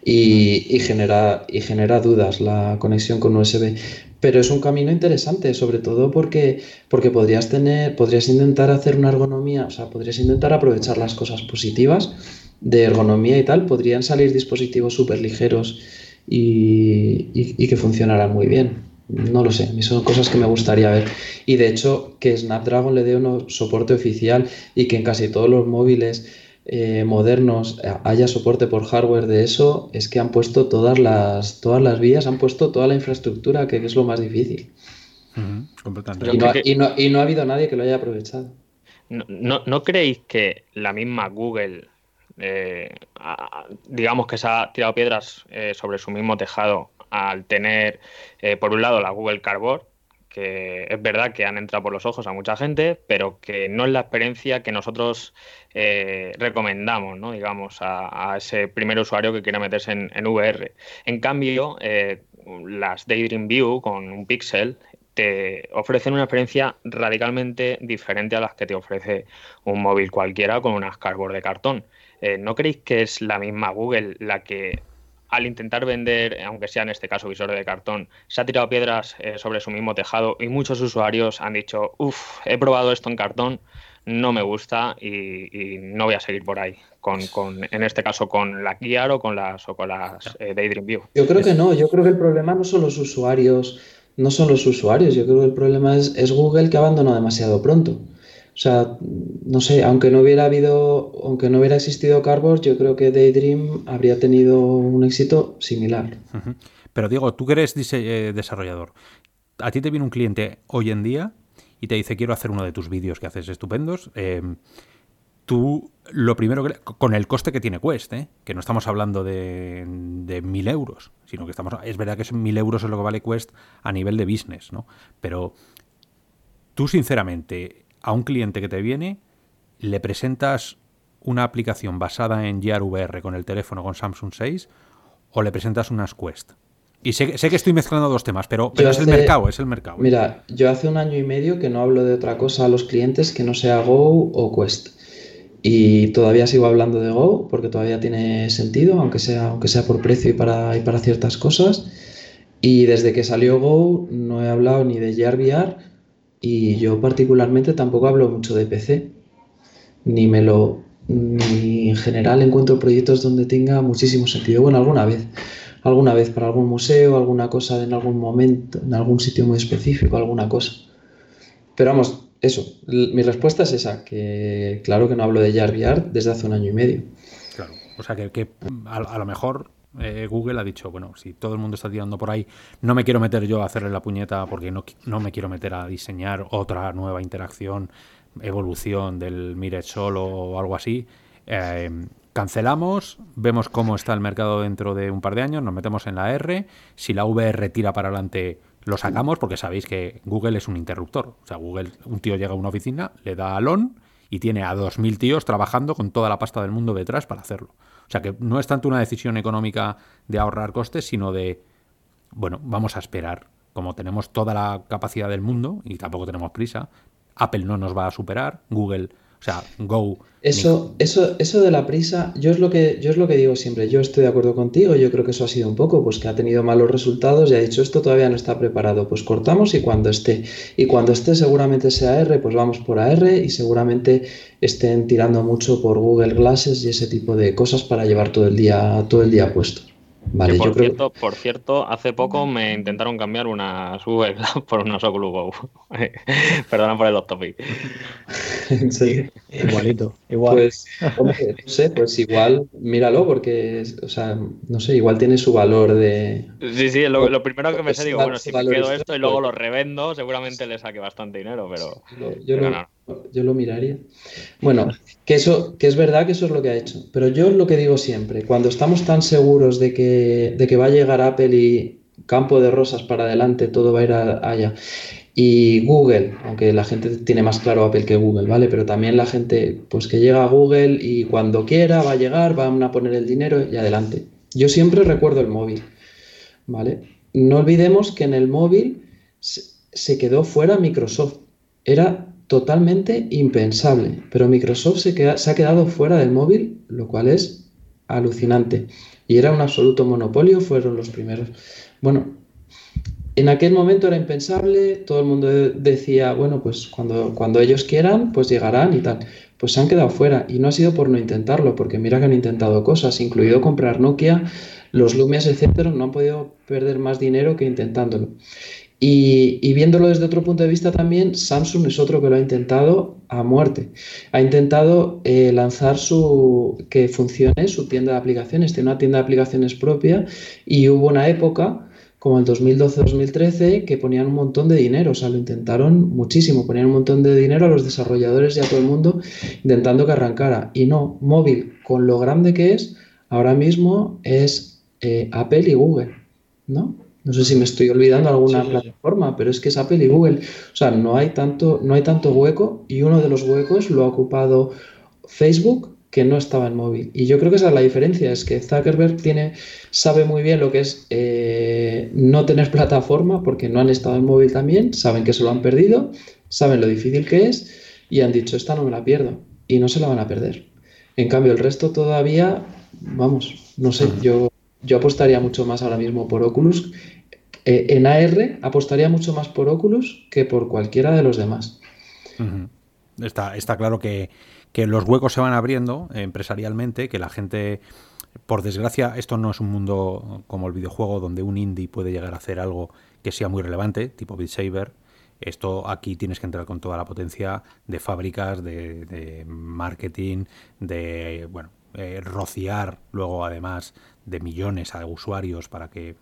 Y, y, genera, y genera dudas la conexión con USB. Pero es un camino interesante, sobre todo porque, porque podrías tener, podrías intentar hacer una ergonomía, o sea, podrías intentar aprovechar las cosas positivas de ergonomía y tal, podrían salir dispositivos súper ligeros y, que funcionaran muy bien. No lo sé, son cosas que me gustaría ver. Y de hecho, que Snapdragon le dé un soporte oficial y que en casi todos los móviles eh, modernos eh, haya soporte por hardware de eso, es que han puesto todas las, todas las vías, han puesto toda la infraestructura, que es lo más difícil. y, no, ha habido nadie que lo haya aprovechado. ¿No, creéis que la misma Google, eh, digamos que se ha tirado piedras sobre su mismo tejado al tener, por un lado, la Google Cardboard, que es verdad que han entrado por los ojos a mucha gente, pero que no es la experiencia que nosotros eh, recomendamos, digamos, a, ese primer usuario que quiera meterse en, VR. En cambio, eh, las Daydream View con un Pixel te ofrecen una experiencia radicalmente diferente a las que te ofrece un móvil cualquiera con unas cardboard de cartón. Eh, ¿No creéis que es la misma Google la que al intentar vender, aunque sea en este caso visor de cartón, se ha tirado piedras sobre su mismo tejado y muchos usuarios han dicho, uff, he probado esto en cartón, no me gusta y, no voy a seguir por ahí. Con, en este caso con la Gear o con las, o con las eh, Daydream View. Yo creo que no, yo creo que el problema no son los usuarios, no son los usuarios, yo creo que el problema es, es Google que abandonó demasiado pronto. O sea, no sé, aunque no hubiera habido, aunque no hubiera existido Cardboard, yo creo que Daydream habría tenido un éxito similar. Pero digo, tú que eres eh, desarrollador, a ti te viene un cliente hoy en día y te dice quiero hacer uno de tus vídeos que haces estupendos. Eh, tú lo primero que con el coste que tiene Quest, ¿eh? que no estamos hablando de, de mil euros, sino que estamos es verdad que mil euros es lo que vale Quest a nivel de business, ¿no? Pero tú sinceramente a un cliente que te viene, le presentas una aplicación basada en Gear VR con el teléfono con Samsung 6 o le presentas unas Quest. Y sé, que estoy mezclando dos temas, pero, es el mercado, es el mercado. Mira, yo hace un año y medio que no hablo de otra cosa a los clientes que no sea Go o Quest. Y todavía sigo hablando de Go porque todavía tiene sentido, aunque sea, aunque sea por precio y para, y para ciertas cosas. Y desde que salió Go no he hablado ni de Gear VR y yo particularmente tampoco hablo mucho de PC, ni me lo ni en general encuentro proyectos donde tenga muchísimo sentido. Bueno, alguna vez, alguna vez para algún museo, alguna cosa en algún momento, en algún sitio muy específico, alguna cosa. Pero vamos, eso, mi respuesta es esa, que claro que no hablo de JarVR desde hace un año y medio. Claro, o sea que, a, lo mejor eh, Google ha dicho, bueno, si todo el mundo está tirando por ahí, no me quiero meter yo a hacerle la puñeta porque no, no me quiero meter a diseñar otra nueva interacción, evolución del Mire solo o algo así. Eh, cancelamos, vemos cómo está el mercado dentro de un par de años, nos metemos en la R, si la VR tira para adelante lo sacamos porque sabéis que Google es un interruptor. O sea, Google, un tío llega a una oficina, le da al on y tiene a 2.000 tíos trabajando con toda la pasta del mundo detrás para hacerlo. O sea que no es tanto una decisión económica de ahorrar costes, sino de, bueno, vamos a esperar. Como tenemos toda la capacidad del mundo y tampoco tenemos prisa, Apple no nos va a superar, Google O sea, Go eso, eso, eso de la prisa, yo es lo que, yo es lo que digo siempre, yo estoy de acuerdo contigo, yo creo que eso ha sido un poco, pues que ha tenido malos resultados y ha dicho esto todavía no está preparado, pues cortamos y cuando esté. Y cuando esté seguramente sea R, pues vamos por AR y seguramente estén tirando mucho por Google Glasses y ese tipo de cosas para llevar todo el día, todo el día puesto. Vale, por, cierto, por cierto, hace poco me intentaron cambiar unas Google por unas Oculus Go. Perdona por el off topic. sí. Igualito, igual. Pues, no sé, pues igual míralo porque, o sea, no sé, igual tiene su valor de... Sí, sí, lo, primero que me sé, digo, bueno, si me quedo esto y luego lo revendo, seguramente le saque bastante dinero, pero... yo, no. Yo lo miraría. Bueno, que eso, que es verdad que eso es lo que ha hecho. Pero yo lo que digo siempre, cuando estamos tan seguros de que, de que va a llegar Apple y campo de rosas para adelante, todo va a ir allá. Y Google, aunque la gente tiene más claro Apple que Google, ¿vale? Pero también la gente, pues que llega a Google y cuando quiera va a llegar, van a poner el dinero y adelante. Yo siempre recuerdo el móvil, ¿vale? No olvidemos que en el móvil se quedó fuera Microsoft. Era totalmente impensable, pero Microsoft se, se ha quedado fuera del móvil, lo cual es alucinante. Y era un absoluto monopolio, fueron los primeros. Bueno, en aquel momento era impensable, todo el mundo decía, bueno, pues cuando, cuando ellos quieran, pues llegarán y tal. Pues se han quedado fuera y no ha sido por no intentarlo, porque mira que han intentado cosas, incluido comprar Nokia, los Lumias, etcétera, no han podido perder más dinero que intentándolo. Y, viéndolo desde otro punto de vista también, Samsung es otro que lo ha intentado a muerte. Ha intentado eh, lanzar su que funcione su tienda de aplicaciones, tiene una tienda de aplicaciones propia y hubo una época como el 2012-2013 que ponían un montón de dinero, o sea, lo intentaron muchísimo, ponían un montón de dinero a los desarrolladores y a todo el mundo intentando que arrancara. Y no, móvil, con lo grande que es, ahora mismo es eh, Apple y Google, ¿no? No sé si me estoy olvidando alguna plataforma, pero es que es Apple y Google. O sea, no hay, tanto, no hay tanto hueco y uno de los huecos lo ha ocupado Facebook, que no estaba en móvil. Y yo creo que esa es la diferencia, es que Zuckerberg tiene, sabe muy bien lo que es eh, no tener plataforma, porque no han estado en móvil también, saben que se lo han perdido, saben lo difícil que es y han dicho, esta no me la pierdo. Y no se la van a perder. En cambio, el resto todavía, vamos, no sé, yo, yo apostaría mucho más ahora mismo por Oculus eh, en AR apostaría mucho más por Oculus que por cualquiera de los demás. está, claro que, los huecos se van abriendo empresarialmente, que la gente, por desgracia, esto no es un mundo como el videojuego donde un indie puede llegar a hacer algo que sea muy relevante, tipo Beat. Esto aquí tienes que entrar con toda la potencia de fábricas, de, marketing, de bueno, eh, rociar luego además de millones a usuarios para que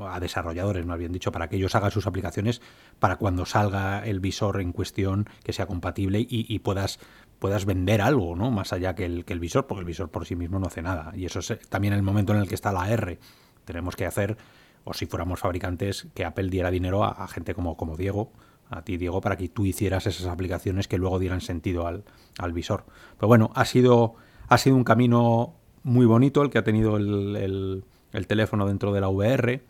a desarrolladores, más bien dicho, para que ellos hagan sus aplicaciones para cuando salga el visor en cuestión que sea compatible y, puedas puedas vender algo, ¿no? Más allá que el, que el visor, porque el visor por sí mismo no hace nada. Y eso es eh, también el momento en el que está la R. Tenemos que hacer, o si fuéramos fabricantes, que Apple diera dinero a, gente como, como Diego, a ti Diego, para que tú hicieras esas aplicaciones que luego dieran sentido al, al visor. Pero bueno, ha sido, ha sido un camino muy bonito el que ha tenido el, el teléfono dentro de la VR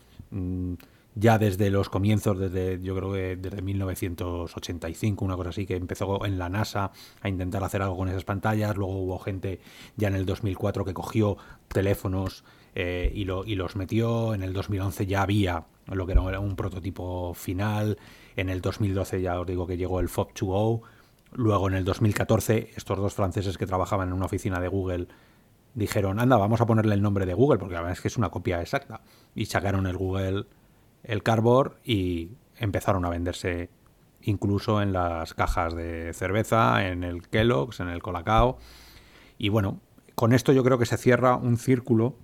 ya desde los comienzos, desde yo creo que desde 1985, una cosa así, que empezó en la NASA a intentar hacer algo con esas pantallas, luego hubo gente ya en el 2004 que cogió teléfonos eh, y, lo, y los metió, en el 2011 ya había lo que era un prototipo final, en el 2012 ya os digo que llegó el FOB2O, luego en el 2014 estos dos franceses que trabajaban en una oficina de Google dijeron, anda, vamos a ponerle el nombre de Google, porque la verdad es que es una copia exacta. Y sacaron el Google, el Cardboard, y empezaron a venderse incluso en las cajas de cerveza, en el Kellogg's, en el Colacao. Y bueno, con esto yo creo que se cierra un círculo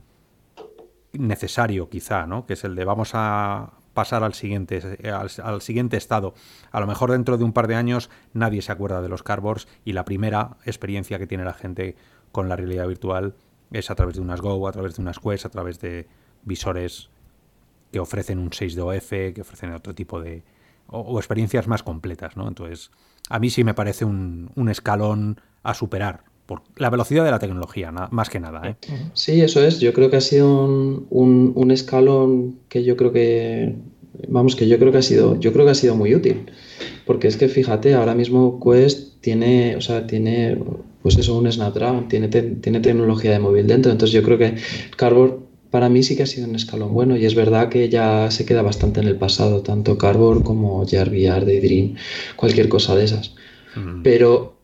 necesario quizá, ¿no? Que es el de vamos a pasar al siguiente, al, al, siguiente estado. A lo mejor dentro de un par de años nadie se acuerda de los cardboards y la primera experiencia que tiene la gente con la realidad virtual es a través de unas Go, a través de unas Quest, a través de visores que ofrecen un 6DOF, que ofrecen otro tipo de... o, experiencias más completas, ¿no? Entonces, a mí sí me parece un, escalón a superar por la velocidad de la tecnología, más que nada. ¿eh? Sí, eso es. Yo creo que ha sido un, un, escalón que yo creo que vamos, que yo creo que ha sido, yo creo que ha sido muy útil. Porque es que fíjate, ahora mismo Quest tiene, o sea, tiene, pues eso, un Snapdragon, tiene, tiene tecnología de móvil dentro. Entonces yo creo que Cardboard para mí sí que ha sido un escalón bueno y es verdad que ya se queda bastante en el pasado, tanto Cardboard como JarVR, Daydream, cualquier cosa de esas. Pero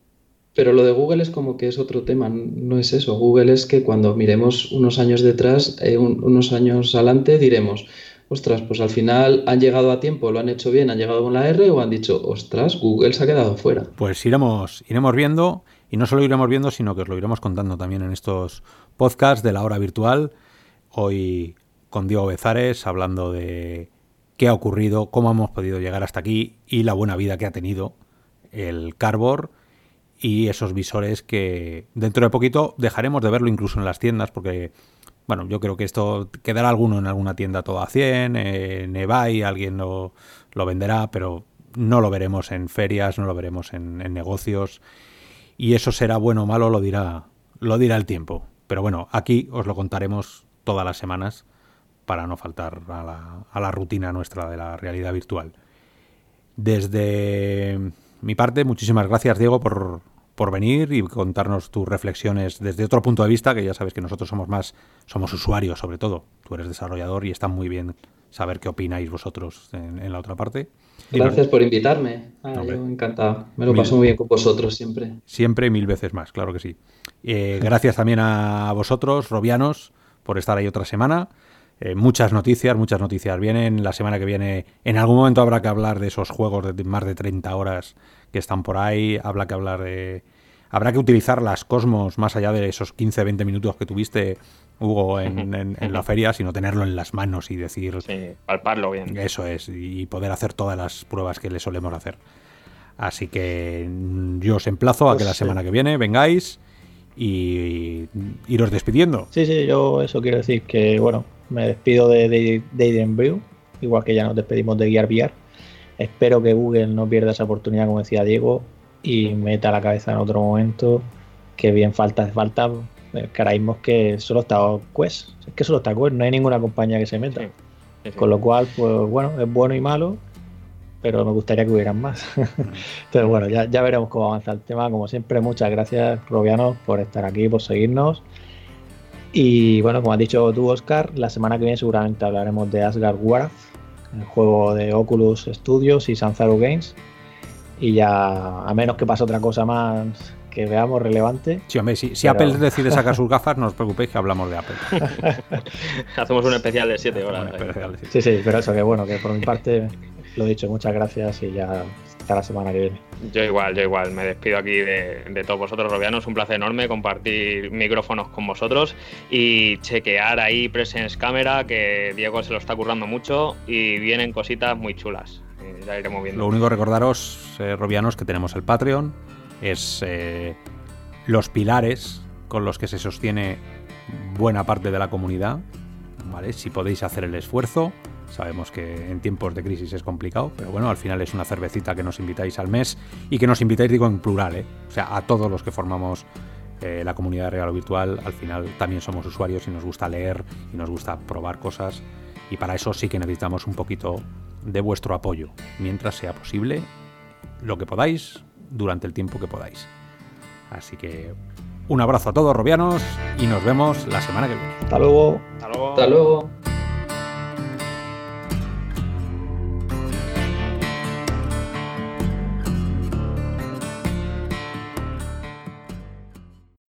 pero lo de Google es como que es otro tema, no es eso. Google es que cuando miremos unos años detrás, eh, unos años adelante, diremos, ostras, pues al final han llegado a tiempo, lo han hecho bien, han llegado con la R o han dicho, ostras, Google se ha quedado fuera. Pues iremos, iremos viendo, y no solo iremos viendo, sino que os lo iremos contando también en estos podcasts de la hora virtual. Hoy con Diego Bezares hablando de qué ha ocurrido, cómo hemos podido llegar hasta aquí y la buena vida que ha tenido el Carbor y esos visores que dentro de poquito dejaremos de verlo incluso en las tiendas porque bueno, yo creo que esto quedará alguno en alguna tienda todo a 100, en eBay alguien lo, lo venderá, pero no lo veremos en ferias, no lo veremos en, negocios y eso será bueno o malo lo dirá, lo dirá el tiempo. Pero bueno, aquí os lo contaremos todas las semanas para no faltar a la, a la rutina nuestra de la realidad virtual. Desde mi parte, muchísimas gracias, Diego, por, por venir y contarnos tus reflexiones desde otro punto de vista, que ya sabes que nosotros somos más, somos usuarios sobre todo. Tú eres desarrollador y está muy bien saber qué opináis vosotros en, la otra parte. Gracias por invitarme. Ah, yo encantado. Me lo paso muy bien con vosotros siempre. Siempre mil veces más, claro que sí. Eh, gracias también a vosotros, Robianos, por estar ahí otra semana. Eh, muchas noticias, muchas noticias vienen. La semana que viene, en algún momento habrá que hablar de esos juegos de más de 30 horas que están por ahí. Habrá que hablar de. Habrá que utilizar las Cosmos más allá de esos 15-20 minutos que tuviste, Hugo, en, la feria, sino tenerlo en las manos y decir. Sí, palparlo bien. Eso es, y poder hacer todas las pruebas que le solemos hacer. Así que mm, yo os emplazo a que la pues semana que viene vengáis y iros despidiendo. Sí, sí, yo eso quiero decir que, bueno, me despido de, de, Brew, igual que ya nos despedimos de Gear VR. Espero que Google no pierda esa oportunidad, como decía Diego, y meta la cabeza en otro momento. Que bien falta, falta. El caraísmo que solo está Quest. Es que solo está Quest, no hay ninguna compañía que se meta. Con lo cual, pues bueno, es bueno y malo, pero me gustaría que hubieran más. Entonces, bueno, ya, ya veremos cómo avanza el tema. Como siempre, muchas gracias, Robianos, por estar aquí, por seguirnos. Y bueno, como has dicho tú, Oscar, la semana que viene seguramente hablaremos de Asgard Wrath, el juego de Oculus Studios y Sanzaru Games. Y ya, a menos que pase otra cosa más que veamos relevante. Sí, hombre, si, Apple decide sacar sus gafas, no os preocupéis que hablamos de Apple. Hacemos un especial de 7 horas. Sí, sí, pero eso que bueno, que por mi parte, lo he dicho, muchas gracias y ya la semana que viene. Yo igual, yo igual. Me despido aquí de, todos vosotros, Robianos. Un placer enorme compartir micrófonos con vosotros y chequear ahí Presence Cámara, que Diego se lo está currando mucho y vienen cositas muy chulas. Eh, ya iremos viendo. Lo único recordaros, eh, Robianos, que tenemos el Patreon. Es eh, los pilares con los que se sostiene buena parte de la comunidad. ¿vale? Si podéis hacer el esfuerzo Sabemos que en tiempos de crisis es complicado, pero bueno, al final es una cervecita que nos invitáis al mes y que nos invitáis, digo, en plural, ¿eh? o sea, a todos los que formamos eh, la comunidad real o virtual, al final también somos usuarios y nos gusta leer y nos gusta probar cosas y para eso sí que necesitamos un poquito de vuestro apoyo, mientras sea posible, lo que podáis, durante el tiempo que podáis. Así que un abrazo a todos, robianos, y nos vemos la semana que viene. Hasta luego. Hasta luego. Hasta luego.